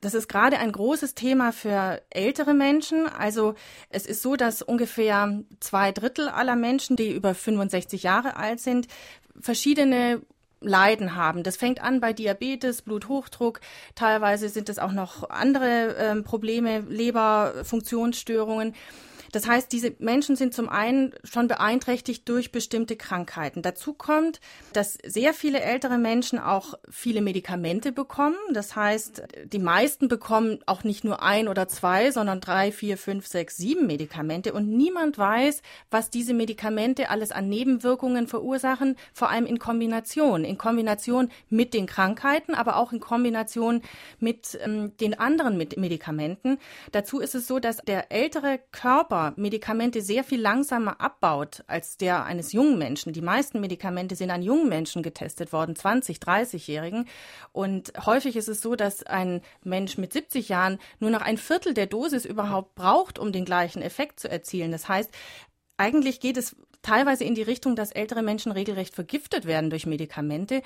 Das ist gerade ein großes Thema für ältere Menschen. Also es ist so, dass ungefähr zwei Drittel aller Menschen, die über 65 Jahre alt sind, verschiedene Leiden haben. Das fängt an bei Diabetes, Bluthochdruck, teilweise sind es auch noch andere äh, Probleme, Leberfunktionsstörungen. Das heißt, diese Menschen sind zum einen schon beeinträchtigt durch bestimmte Krankheiten. Dazu kommt, dass sehr viele ältere Menschen auch viele Medikamente bekommen. Das heißt, die meisten bekommen auch nicht nur ein oder zwei, sondern drei, vier, fünf, sechs, sieben Medikamente. Und niemand weiß, was diese Medikamente alles an Nebenwirkungen verursachen, vor allem in Kombination. In Kombination mit den Krankheiten, aber auch in Kombination mit ähm, den anderen Medikamenten. Dazu ist es so, dass der ältere Körper Körper Medikamente sehr viel langsamer abbaut als der eines jungen Menschen. Die meisten Medikamente sind an jungen Menschen getestet worden, 20, 30-Jährigen. Und häufig ist es so, dass ein Mensch mit 70 Jahren nur noch ein Viertel der Dosis überhaupt braucht, um den gleichen Effekt zu erzielen. Das heißt, eigentlich geht es teilweise in die Richtung, dass ältere Menschen regelrecht vergiftet werden durch Medikamente.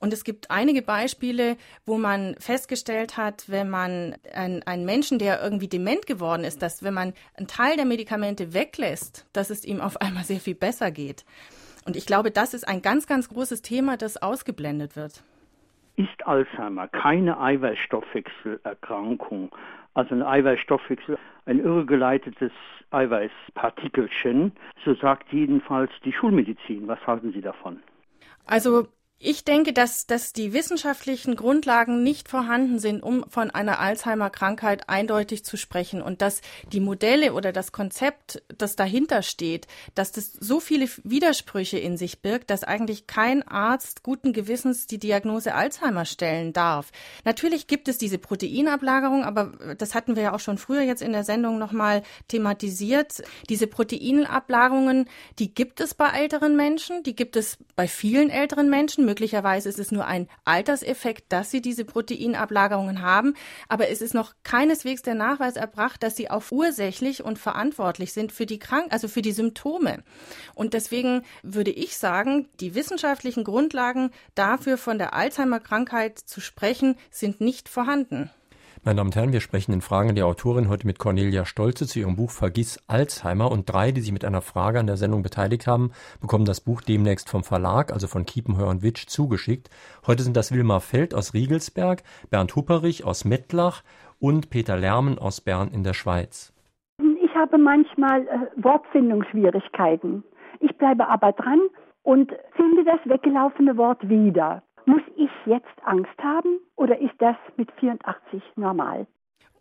Und es gibt einige Beispiele, wo man festgestellt hat, wenn man einen Menschen, der irgendwie dement geworden ist, dass wenn man einen Teil der Medikamente weglässt, dass es ihm auf einmal sehr viel besser geht. Und ich glaube, das ist ein ganz, ganz großes Thema, das ausgeblendet wird. Ist Alzheimer keine Eiweißstoffwechselerkrankung, also ein Eiweißstoffwechsel, ein irregeleitetes Eiweißpartikelchen, so sagt jedenfalls die Schulmedizin. Was halten Sie davon? Also ich denke, dass, dass die wissenschaftlichen Grundlagen nicht vorhanden sind, um von einer Alzheimer-Krankheit eindeutig zu sprechen und dass die Modelle oder das Konzept, das dahinter steht, dass das so viele Widersprüche in sich birgt, dass eigentlich kein Arzt guten Gewissens die Diagnose Alzheimer stellen darf. Natürlich gibt es diese Proteinablagerung, aber das hatten wir ja auch schon früher jetzt in der Sendung nochmal thematisiert. Diese Proteinablagerungen, die gibt es bei älteren Menschen, die gibt es bei vielen älteren Menschen Möglicherweise ist es nur ein Alterseffekt, dass sie diese Proteinablagerungen haben. Aber es ist noch keineswegs der Nachweis erbracht, dass sie auch ursächlich und verantwortlich sind für die Krank also für die Symptome. Und deswegen würde ich sagen, die wissenschaftlichen Grundlagen dafür von der Alzheimer-Krankheit zu sprechen, sind nicht vorhanden. Meine Damen und Herren, wir sprechen in Fragen der Autorin heute mit Cornelia Stolze zu ihrem Buch Vergiss Alzheimer und drei, die sich mit einer Frage an der Sendung beteiligt haben, bekommen das Buch demnächst vom Verlag, also von Kiepenheuer und Witsch, zugeschickt. Heute sind das Wilmar Feld aus Riegelsberg, Bernd Hupperich aus Mettlach und Peter Lermen aus Bern in der Schweiz. Ich habe manchmal äh, Wortfindungsschwierigkeiten. Ich bleibe aber dran und finde das weggelaufene Wort wieder. Muss ich jetzt Angst haben oder ist das mit 84 normal?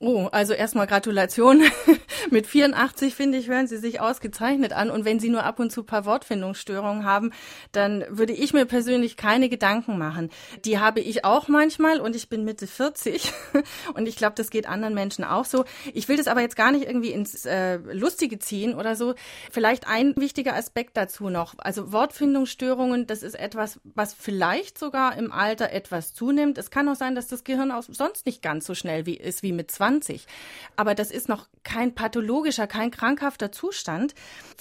Oh, also erstmal Gratulation. Mit 84, finde ich, hören Sie sich ausgezeichnet an. Und wenn Sie nur ab und zu paar Wortfindungsstörungen haben, dann würde ich mir persönlich keine Gedanken machen. Die habe ich auch manchmal und ich bin Mitte 40. Und ich glaube, das geht anderen Menschen auch so. Ich will das aber jetzt gar nicht irgendwie ins äh, Lustige ziehen oder so. Vielleicht ein wichtiger Aspekt dazu noch. Also Wortfindungsstörungen, das ist etwas, was vielleicht sogar im Alter etwas zunimmt. Es kann auch sein, dass das Gehirn auch sonst nicht ganz so schnell wie, ist wie mit 20. 20. Aber das ist noch kein pathologischer, kein krankhafter Zustand.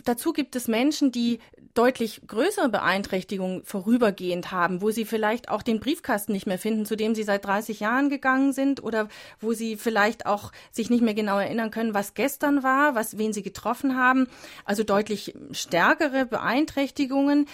Dazu gibt es Menschen, die deutlich größere Beeinträchtigungen vorübergehend haben, wo sie vielleicht auch den Briefkasten nicht mehr finden, zu dem sie seit 30 Jahren gegangen sind oder wo sie vielleicht auch sich nicht mehr genau erinnern können, was gestern war, was, wen sie getroffen haben. Also deutlich stärkere Beeinträchtigungen,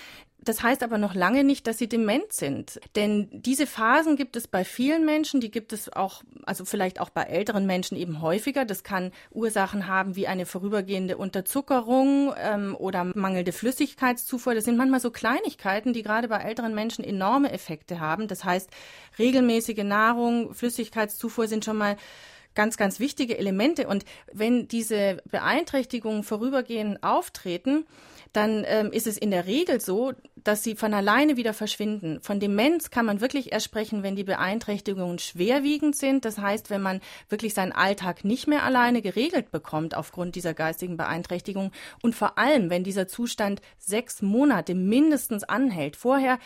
das heißt aber noch lange nicht, dass sie dement sind. Denn diese Phasen gibt es bei vielen Menschen, die gibt es auch, also vielleicht auch bei älteren Menschen eben häufiger. Das kann Ursachen haben wie eine vorübergehende Unterzuckerung ähm, oder mangelnde Flüssigkeitszufuhr. Das sind manchmal so Kleinigkeiten, die gerade bei älteren Menschen enorme Effekte haben. Das heißt, regelmäßige Nahrung, Flüssigkeitszufuhr sind schon mal ganz, ganz wichtige Elemente. Und wenn diese Beeinträchtigungen vorübergehend auftreten, dann ähm, ist es in der Regel so, dass sie von alleine wieder verschwinden. Von Demenz kann man wirklich erst sprechen, wenn die Beeinträchtigungen schwerwiegend sind. Das heißt, wenn man wirklich seinen Alltag nicht mehr alleine geregelt bekommt aufgrund dieser geistigen Beeinträchtigung und vor allem, wenn dieser Zustand sechs Monate mindestens anhält. Vorher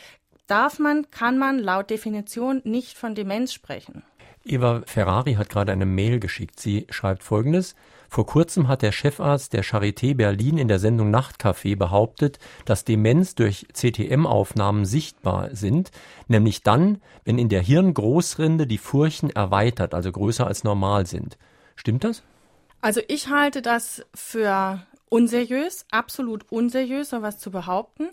darf man, kann man laut Definition nicht von Demenz sprechen. Eva Ferrari hat gerade eine Mail geschickt. Sie schreibt folgendes. Vor kurzem hat der Chefarzt der Charité Berlin in der Sendung Nachtcafé behauptet, dass Demenz durch CTM-Aufnahmen sichtbar sind, nämlich dann, wenn in der Hirngroßrinde die Furchen erweitert, also größer als normal sind. Stimmt das? Also ich halte das für unseriös, absolut unseriös, so was zu behaupten.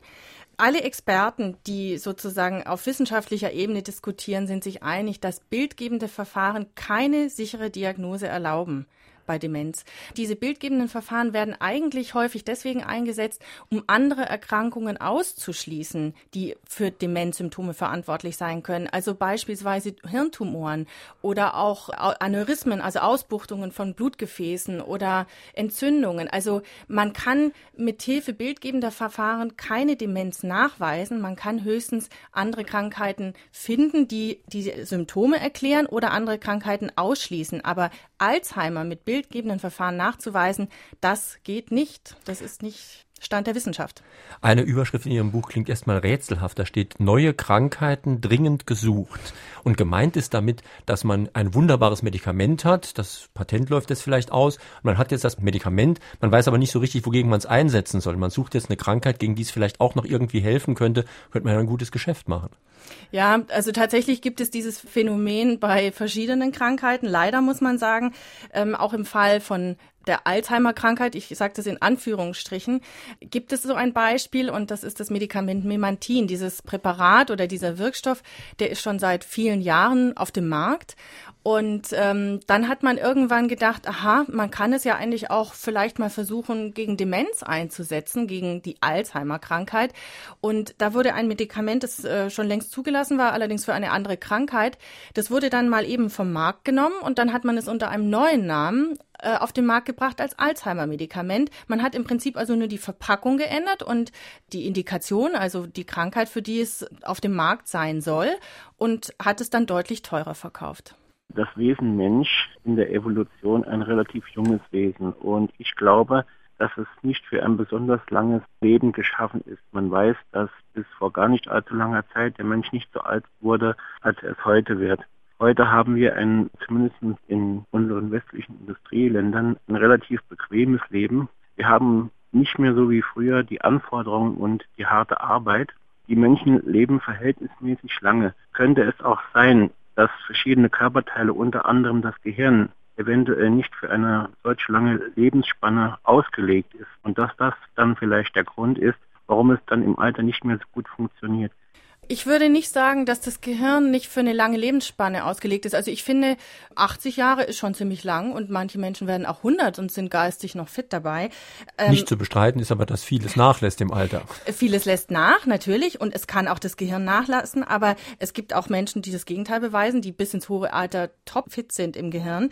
Alle Experten, die sozusagen auf wissenschaftlicher Ebene diskutieren, sind sich einig, dass bildgebende Verfahren keine sichere Diagnose erlauben bei Demenz. Diese bildgebenden Verfahren werden eigentlich häufig deswegen eingesetzt, um andere Erkrankungen auszuschließen, die für Demenzsymptome verantwortlich sein können. Also beispielsweise Hirntumoren oder auch Aneurysmen, also Ausbuchtungen von Blutgefäßen oder Entzündungen. Also man kann mit Hilfe bildgebender Verfahren keine Demenz nachweisen. Man kann höchstens andere Krankheiten finden, die die Symptome erklären oder andere Krankheiten ausschließen. Aber Alzheimer mit bildgebenden Verfahren nachzuweisen, das geht nicht. Das ist nicht Stand der Wissenschaft. Eine Überschrift in Ihrem Buch klingt erstmal rätselhaft. Da steht neue Krankheiten dringend gesucht. Und gemeint ist damit, dass man ein wunderbares Medikament hat. Das Patent läuft jetzt vielleicht aus. Man hat jetzt das Medikament. Man weiß aber nicht so richtig, wogegen man es einsetzen soll. Man sucht jetzt eine Krankheit, gegen die es vielleicht auch noch irgendwie helfen könnte. Könnte man ja ein gutes Geschäft machen. Ja, also tatsächlich gibt es dieses Phänomen bei verschiedenen Krankheiten. Leider muss man sagen, ähm, auch im Fall von der Alzheimer-Krankheit, ich sage das in Anführungsstrichen, gibt es so ein Beispiel und das ist das Medikament Memantin. Dieses Präparat oder dieser Wirkstoff, der ist schon seit vielen Jahren auf dem Markt und ähm, dann hat man irgendwann gedacht, aha, man kann es ja eigentlich auch vielleicht mal versuchen, gegen Demenz einzusetzen, gegen die Alzheimer-Krankheit. Und da wurde ein Medikament, das äh, schon längst zugelassen war, allerdings für eine andere Krankheit, das wurde dann mal eben vom Markt genommen und dann hat man es unter einem neuen Namen äh, auf den Markt gebracht als Alzheimer-Medikament. Man hat im Prinzip also nur die Verpackung geändert und die Indikation, also die Krankheit, für die es auf dem Markt sein soll, und hat es dann deutlich teurer verkauft das Wesen Mensch in der Evolution ein relativ junges Wesen. Und ich glaube, dass es nicht für ein besonders langes Leben geschaffen ist. Man weiß, dass bis vor gar nicht allzu langer Zeit der Mensch nicht so alt wurde, als er es heute wird. Heute haben wir ein, zumindest in unseren westlichen Industrieländern, ein relativ bequemes Leben. Wir haben nicht mehr so wie früher die Anforderungen und die harte Arbeit. Die Menschen leben verhältnismäßig lange. Könnte es auch sein, dass verschiedene Körperteile, unter anderem das Gehirn, eventuell nicht für eine solch lange Lebensspanne ausgelegt ist und dass das dann vielleicht der Grund ist, warum es dann im Alter nicht mehr so gut funktioniert. Ich würde nicht sagen, dass das Gehirn nicht für eine lange Lebensspanne ausgelegt ist. Also ich finde, 80 Jahre ist schon ziemlich lang und manche Menschen werden auch 100 und sind geistig noch fit dabei. Ähm, nicht zu bestreiten ist aber, dass vieles nachlässt im Alter. Vieles lässt nach, natürlich, und es kann auch das Gehirn nachlassen, aber es gibt auch Menschen, die das Gegenteil beweisen, die bis ins hohe Alter topfit sind im Gehirn.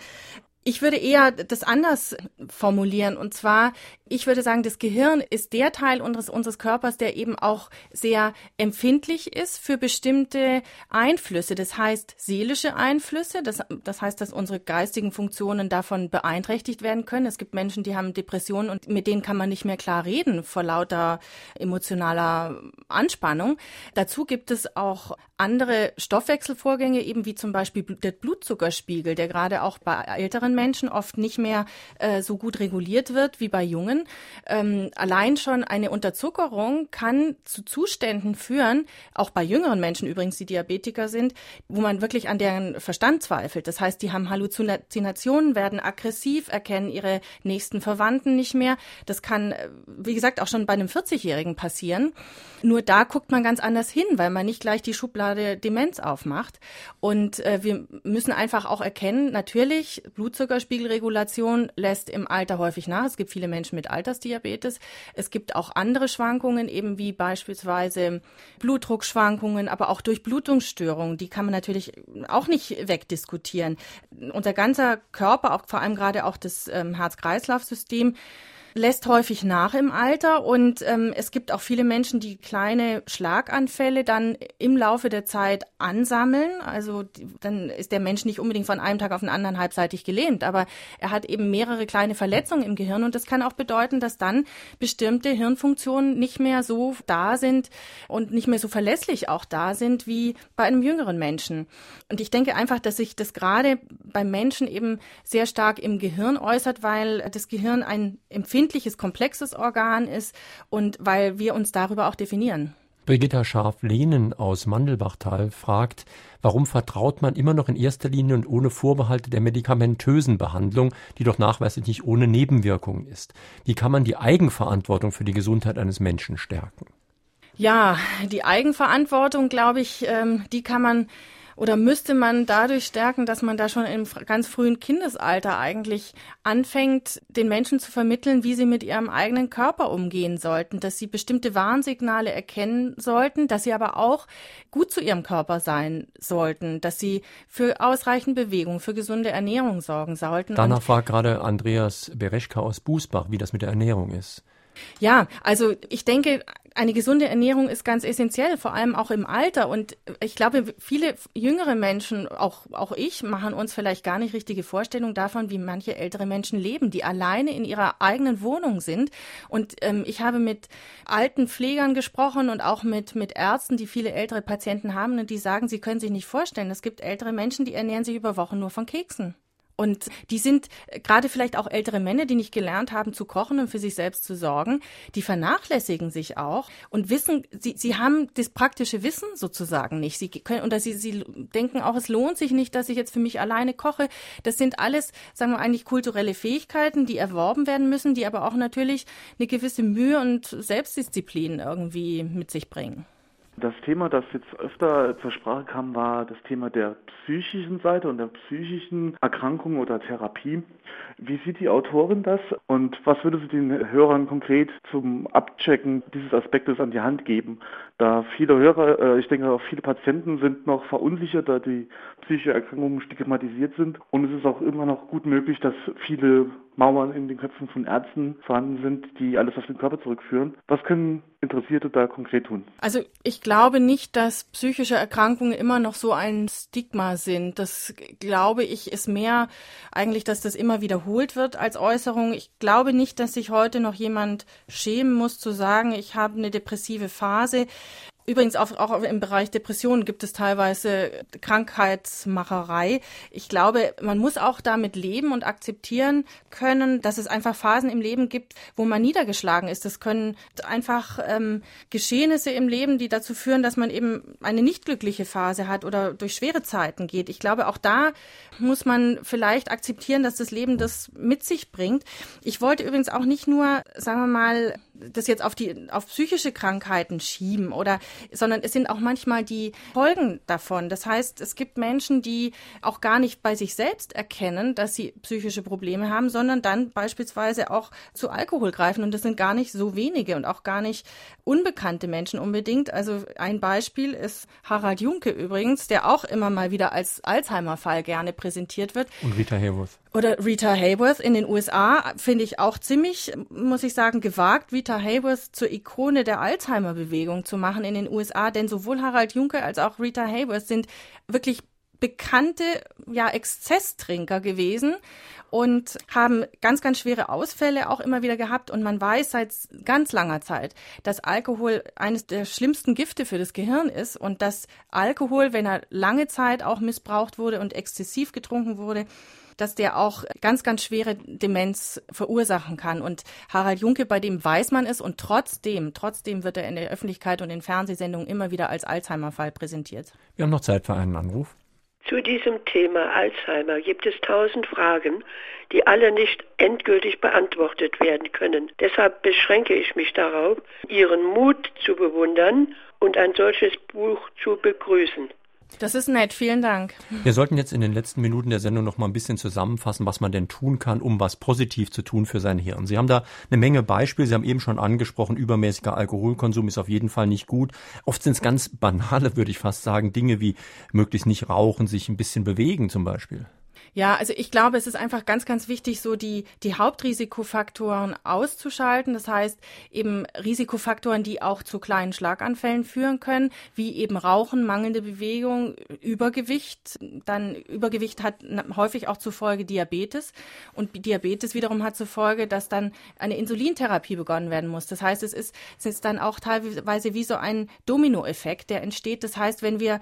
Ich würde eher das anders formulieren. Und zwar, ich würde sagen, das Gehirn ist der Teil unseres, unseres Körpers, der eben auch sehr empfindlich ist für bestimmte Einflüsse. Das heißt, seelische Einflüsse. Das, das heißt, dass unsere geistigen Funktionen davon beeinträchtigt werden können. Es gibt Menschen, die haben Depressionen und mit denen kann man nicht mehr klar reden vor lauter emotionaler Anspannung. Dazu gibt es auch andere Stoffwechselvorgänge, eben wie zum Beispiel der Blutzuckerspiegel, der gerade auch bei älteren Menschen oft nicht mehr äh, so gut reguliert wird wie bei Jungen. Ähm, allein schon eine Unterzuckerung kann zu Zuständen führen, auch bei jüngeren Menschen übrigens, die Diabetiker sind, wo man wirklich an deren Verstand zweifelt. Das heißt, die haben Halluzinationen, werden aggressiv, erkennen ihre nächsten Verwandten nicht mehr. Das kann, äh, wie gesagt, auch schon bei einem 40-Jährigen passieren. Nur da guckt man ganz anders hin, weil man nicht gleich die Schublade Demenz aufmacht. Und äh, wir müssen einfach auch erkennen, natürlich, Blutzuckerspiegelregulation lässt im Alter häufig nach. Es gibt viele Menschen mit Altersdiabetes. Es gibt auch andere Schwankungen, eben wie beispielsweise Blutdruckschwankungen, aber auch Durchblutungsstörungen. Die kann man natürlich auch nicht wegdiskutieren. Unser ganzer Körper, auch vor allem gerade auch das ähm, Herz-Kreislauf-System, lässt häufig nach im Alter und ähm, es gibt auch viele Menschen, die kleine Schlaganfälle dann im Laufe der Zeit ansammeln. Also die, dann ist der Mensch nicht unbedingt von einem Tag auf den anderen halbseitig gelähmt, aber er hat eben mehrere kleine Verletzungen im Gehirn und das kann auch bedeuten, dass dann bestimmte Hirnfunktionen nicht mehr so da sind und nicht mehr so verlässlich auch da sind wie bei einem jüngeren Menschen. Und ich denke einfach, dass sich das gerade beim Menschen eben sehr stark im Gehirn äußert, weil das Gehirn ein Empfinden empfindliches, komplexes Organ ist und weil wir uns darüber auch definieren. Brigitta Scharf-Lehnen aus Mandelbachtal fragt, warum vertraut man immer noch in erster Linie und ohne Vorbehalte der medikamentösen Behandlung, die doch nachweislich nicht ohne Nebenwirkungen ist? Wie kann man die Eigenverantwortung für die Gesundheit eines Menschen stärken? Ja, die Eigenverantwortung, glaube ich, ähm, die kann man oder müsste man dadurch stärken, dass man da schon im ganz frühen Kindesalter eigentlich anfängt, den Menschen zu vermitteln, wie sie mit ihrem eigenen Körper umgehen sollten, dass sie bestimmte Warnsignale erkennen sollten, dass sie aber auch gut zu ihrem Körper sein sollten, dass sie für ausreichend Bewegung, für gesunde Ernährung sorgen sollten. Danach fragt gerade Andreas Bereschka aus Bußbach, wie das mit der Ernährung ist. Ja, also ich denke, eine gesunde Ernährung ist ganz essentiell, vor allem auch im Alter. Und ich glaube, viele jüngere Menschen, auch, auch ich, machen uns vielleicht gar nicht richtige Vorstellungen davon, wie manche ältere Menschen leben, die alleine in ihrer eigenen Wohnung sind. Und ähm, ich habe mit alten Pflegern gesprochen und auch mit, mit Ärzten, die viele ältere Patienten haben und die sagen, sie können sich nicht vorstellen, es gibt ältere Menschen, die ernähren sich über Wochen nur von Keksen. Und die sind äh, gerade vielleicht auch ältere Männer, die nicht gelernt haben zu kochen und für sich selbst zu sorgen, die vernachlässigen sich auch und wissen, sie, sie haben das praktische Wissen sozusagen nicht. Sie können, oder sie, sie denken auch, es lohnt sich nicht, dass ich jetzt für mich alleine koche. Das sind alles, sagen wir eigentlich kulturelle Fähigkeiten, die erworben werden müssen, die aber auch natürlich eine gewisse Mühe und Selbstdisziplin irgendwie mit sich bringen. Das Thema, das jetzt öfter zur Sprache kam, war das Thema der psychischen Seite und der psychischen Erkrankung oder Therapie. Wie sieht die Autorin das und was würde sie den Hörern konkret zum Abchecken dieses Aspektes an die Hand geben? Da viele Hörer, äh, ich denke auch viele Patienten sind noch verunsichert, da die psychische Erkrankungen stigmatisiert sind und es ist auch immer noch gut möglich, dass viele Mauern in den Köpfen von Ärzten vorhanden sind, die alles auf den Körper zurückführen. Was können Interessierte da konkret tun? Also ich glaube nicht, dass psychische Erkrankungen immer noch so ein Stigma sind. Das glaube ich ist mehr eigentlich, dass das immer wiederholt wird als Äußerung. Ich glaube nicht, dass sich heute noch jemand schämen muss zu sagen, ich habe eine depressive Phase. Übrigens auch, auch im Bereich Depressionen gibt es teilweise Krankheitsmacherei. Ich glaube, man muss auch damit leben und akzeptieren können, dass es einfach Phasen im Leben gibt, wo man niedergeschlagen ist. Das können einfach ähm, Geschehnisse im Leben, die dazu führen, dass man eben eine nicht glückliche Phase hat oder durch schwere Zeiten geht. Ich glaube, auch da muss man vielleicht akzeptieren, dass das Leben das mit sich bringt. Ich wollte übrigens auch nicht nur, sagen wir mal, das jetzt auf die auf psychische Krankheiten schieben oder sondern es sind auch manchmal die Folgen davon. Das heißt, es gibt Menschen, die auch gar nicht bei sich selbst erkennen, dass sie psychische Probleme haben, sondern dann beispielsweise auch zu Alkohol greifen und das sind gar nicht so wenige und auch gar nicht unbekannte Menschen unbedingt. Also ein Beispiel ist Harald Junke übrigens, der auch immer mal wieder als Alzheimer-Fall gerne präsentiert wird. Und Rita Hayworth. Oder Rita Hayworth in den USA finde ich auch ziemlich, muss ich sagen, gewagt, Rita Hayworth zur Ikone der Alzheimer-Bewegung zu machen in den USA, denn sowohl Harald Juncker als auch Rita Hayworth sind wirklich bekannte ja Exzesstrinker gewesen und haben ganz ganz schwere Ausfälle auch immer wieder gehabt und man weiß seit ganz langer Zeit, dass Alkohol eines der schlimmsten Gifte für das Gehirn ist und dass Alkohol, wenn er lange Zeit auch missbraucht wurde und exzessiv getrunken wurde, dass der auch ganz, ganz schwere Demenz verursachen kann. Und Harald Junke, bei dem weiß man es und trotzdem, trotzdem wird er in der Öffentlichkeit und in Fernsehsendungen immer wieder als Alzheimer-Fall präsentiert. Wir haben noch Zeit für einen Anruf. Zu diesem Thema Alzheimer gibt es tausend Fragen, die alle nicht endgültig beantwortet werden können. Deshalb beschränke ich mich darauf, Ihren Mut zu bewundern und ein solches Buch zu begrüßen. Das ist nett, vielen Dank. Wir sollten jetzt in den letzten Minuten der Sendung noch mal ein bisschen zusammenfassen, was man denn tun kann, um was positiv zu tun für sein Hirn. Sie haben da eine Menge Beispiele. Sie haben eben schon angesprochen, übermäßiger Alkoholkonsum ist auf jeden Fall nicht gut. Oft sind es ganz banale, würde ich fast sagen, Dinge wie möglichst nicht rauchen, sich ein bisschen bewegen zum Beispiel. Ja, also ich glaube, es ist einfach ganz, ganz wichtig, so die, die Hauptrisikofaktoren auszuschalten. Das heißt eben Risikofaktoren, die auch zu kleinen Schlaganfällen führen können, wie eben Rauchen, mangelnde Bewegung, Übergewicht. Dann Übergewicht hat häufig auch zur Folge Diabetes. Und Diabetes wiederum hat zur Folge, dass dann eine Insulintherapie begonnen werden muss. Das heißt, es ist, es ist dann auch teilweise wie so ein Dominoeffekt, der entsteht. Das heißt, wenn wir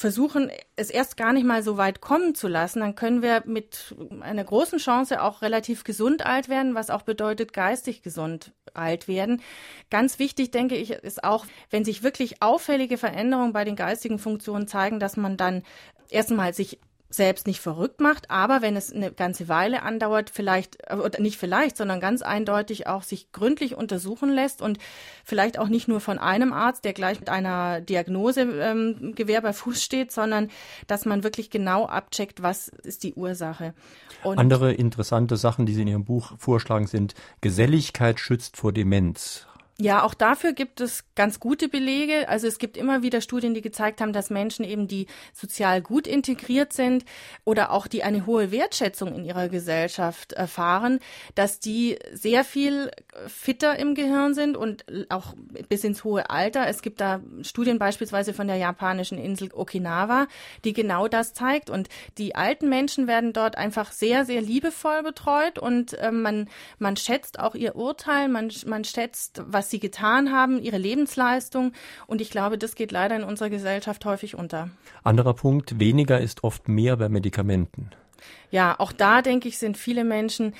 versuchen, es erst gar nicht mal so weit kommen zu lassen, dann können wir mit einer großen Chance auch relativ gesund alt werden, was auch bedeutet geistig gesund alt werden. Ganz wichtig, denke ich, ist auch, wenn sich wirklich auffällige Veränderungen bei den geistigen Funktionen zeigen, dass man dann erstmal sich selbst nicht verrückt macht, aber wenn es eine ganze Weile andauert, vielleicht, äh, oder nicht vielleicht, sondern ganz eindeutig auch sich gründlich untersuchen lässt und vielleicht auch nicht nur von einem Arzt, der gleich mit einer Diagnose ähm, Gewehr bei Fuß steht, sondern dass man wirklich genau abcheckt, was ist die Ursache. Und Andere interessante Sachen, die Sie in Ihrem Buch vorschlagen, sind Geselligkeit schützt vor Demenz. Ja, auch dafür gibt es ganz gute Belege. Also es gibt immer wieder Studien, die gezeigt haben, dass Menschen eben, die sozial gut integriert sind oder auch die eine hohe Wertschätzung in ihrer Gesellschaft erfahren, dass die sehr viel fitter im Gehirn sind und auch bis ins hohe Alter. Es gibt da Studien beispielsweise von der japanischen Insel Okinawa, die genau das zeigt. Und die alten Menschen werden dort einfach sehr, sehr liebevoll betreut und äh, man, man schätzt auch ihr Urteil, man, man schätzt, was sie getan haben, ihre Lebensleistung. Und ich glaube, das geht leider in unserer Gesellschaft häufig unter. Anderer Punkt, weniger ist oft mehr bei Medikamenten. Ja, auch da denke ich, sind viele Menschen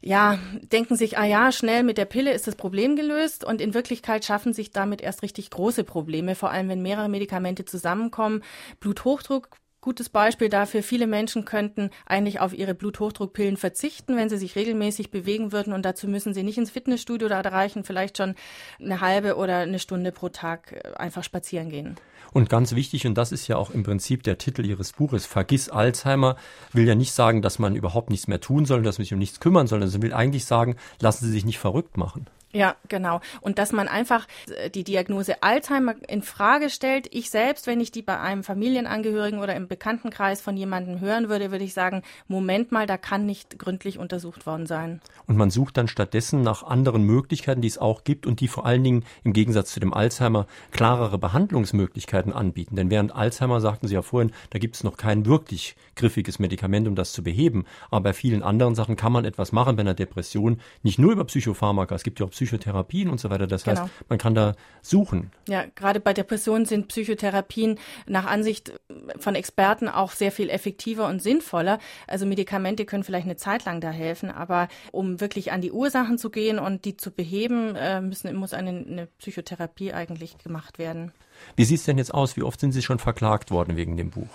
ja, denken sich, ah ja, schnell mit der Pille ist das Problem gelöst und in Wirklichkeit schaffen sich damit erst richtig große Probleme, vor allem wenn mehrere Medikamente zusammenkommen. Bluthochdruck Gutes Beispiel dafür, viele Menschen könnten eigentlich auf ihre Bluthochdruckpillen verzichten, wenn sie sich regelmäßig bewegen würden und dazu müssen sie nicht ins Fitnessstudio, da reichen vielleicht schon eine halbe oder eine Stunde pro Tag äh, einfach spazieren gehen. Und ganz wichtig, und das ist ja auch im Prinzip der Titel Ihres Buches, Vergiss Alzheimer, will ja nicht sagen, dass man überhaupt nichts mehr tun soll, dass man sich um nichts kümmern soll, sondern will eigentlich sagen, lassen Sie sich nicht verrückt machen. Ja, genau. Und dass man einfach äh, die Diagnose Alzheimer in Frage stellt. Ich selbst, wenn ich die bei einem Familienangehörigen oder im Bekanntenkreis von jemandem hören würde, würde ich sagen, Moment mal, da kann nicht gründlich untersucht worden sein. Und man sucht dann stattdessen nach anderen Möglichkeiten, die es auch gibt und die vor allen Dingen im Gegensatz zu dem Alzheimer klarere Behandlungsmöglichkeiten anbieten. Denn während Alzheimer, sagten Sie ja vorhin, da gibt es noch kein wirklich griffiges Medikament, um das zu beheben. Aber bei vielen anderen Sachen kann man etwas machen, bei einer Depression, nicht nur über Psychopharmaka, es gibt ja auch Psychotherapien und so weiter. Das genau. heißt, man kann da suchen. Ja, gerade bei Depressionen sind Psychotherapien nach Ansicht von Experten auch sehr viel effektiver und sinnvoller. Also Medikamente können vielleicht eine Zeit lang da helfen, aber um wirklich an die Ursachen zu gehen und die zu beheben, äh, müssen, muss eine, eine Psychotherapie eigentlich gemacht werden. Wie sieht es denn jetzt aus? Wie oft sind Sie schon verklagt worden wegen dem Buch?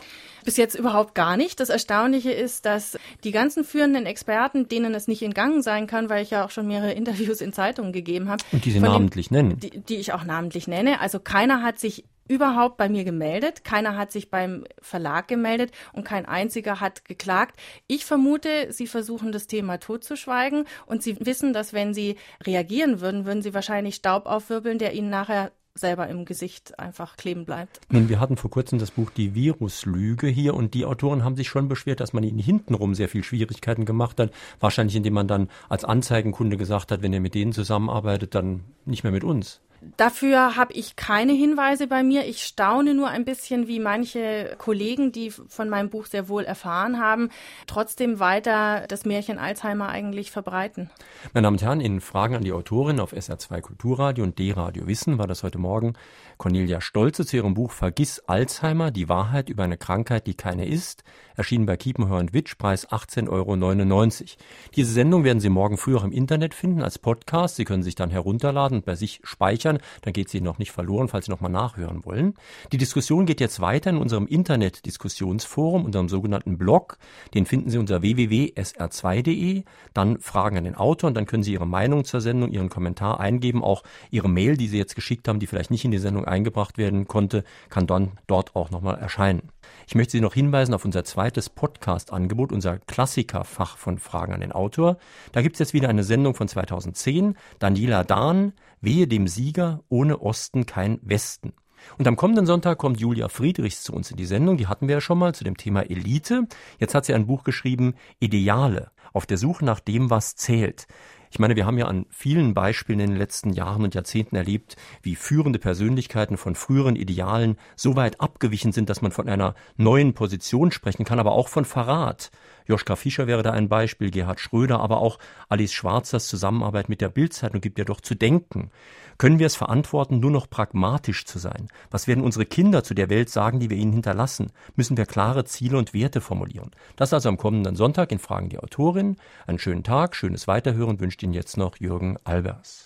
Bis jetzt überhaupt gar nicht. Das Erstaunliche ist, dass die ganzen führenden Experten, denen es nicht entgangen sein kann, weil ich ja auch schon mehrere Interviews in Zeitungen gegeben habe. Und die Sie namentlich den, nennen. Die, die ich auch namentlich nenne. Also keiner hat sich überhaupt bei mir gemeldet, keiner hat sich beim Verlag gemeldet und kein einziger hat geklagt. Ich vermute, sie versuchen das Thema totzuschweigen und sie wissen, dass wenn sie reagieren würden, würden sie wahrscheinlich Staub aufwirbeln, der ihnen nachher selber im Gesicht einfach kleben bleibt. Nun, wir hatten vor kurzem das Buch Die Viruslüge hier und die Autoren haben sich schon beschwert, dass man ihnen hintenrum sehr viel Schwierigkeiten gemacht hat. Wahrscheinlich, indem man dann als Anzeigenkunde gesagt hat, wenn ihr mit denen zusammenarbeitet, dann nicht mehr mit uns. Dafür habe ich keine Hinweise bei mir. Ich staune nur ein bisschen, wie manche Kollegen, die von meinem Buch sehr wohl erfahren haben, trotzdem weiter das Märchen Alzheimer eigentlich verbreiten. Meine Damen und Herren, in Fragen an die Autorin auf SR2 Kulturradio und D-Radio Wissen war das heute Morgen Cornelia Stolze zu ihrem Buch Vergiss Alzheimer, die Wahrheit über eine Krankheit, die keine ist, erschienen bei Kiepenheuer und Witsch, Preis 18,99 Euro. Diese Sendung werden Sie morgen früh auch im Internet finden als Podcast. Sie können sich dann herunterladen und bei sich speichern. Dann geht sie noch nicht verloren, falls Sie nochmal nachhören wollen. Die Diskussion geht jetzt weiter in unserem Internet-Diskussionsforum, unserem sogenannten Blog. Den finden Sie unter www.sr2.de. Dann Fragen an den Autor und dann können Sie Ihre Meinung zur Sendung, Ihren Kommentar eingeben. Auch Ihre Mail, die Sie jetzt geschickt haben, die vielleicht nicht in die Sendung eingebracht werden konnte, kann dann dort auch nochmal erscheinen. Ich möchte Sie noch hinweisen auf unser zweites Podcast-Angebot, unser Klassikerfach von Fragen an den Autor. Da gibt es jetzt wieder eine Sendung von 2010, Daniela Dahn, Wehe dem Sieger, ohne Osten kein Westen. Und am kommenden Sonntag kommt Julia Friedrichs zu uns in die Sendung. Die hatten wir ja schon mal zu dem Thema Elite. Jetzt hat sie ein Buch geschrieben, Ideale, auf der Suche nach dem, was zählt. Ich meine, wir haben ja an vielen Beispielen in den letzten Jahren und Jahrzehnten erlebt, wie führende Persönlichkeiten von früheren Idealen so weit abgewichen sind, dass man von einer neuen Position sprechen kann, aber auch von Verrat. Joschka Fischer wäre da ein Beispiel, Gerhard Schröder, aber auch Alice Schwarzers Zusammenarbeit mit der Bildzeitung gibt ja doch zu denken. Können wir es verantworten, nur noch pragmatisch zu sein? Was werden unsere Kinder zu der Welt sagen, die wir ihnen hinterlassen? Müssen wir klare Ziele und Werte formulieren? Das also am kommenden Sonntag in Fragen die Autorin. Einen schönen Tag, schönes Weiterhören wünscht Ihnen jetzt noch Jürgen Albers.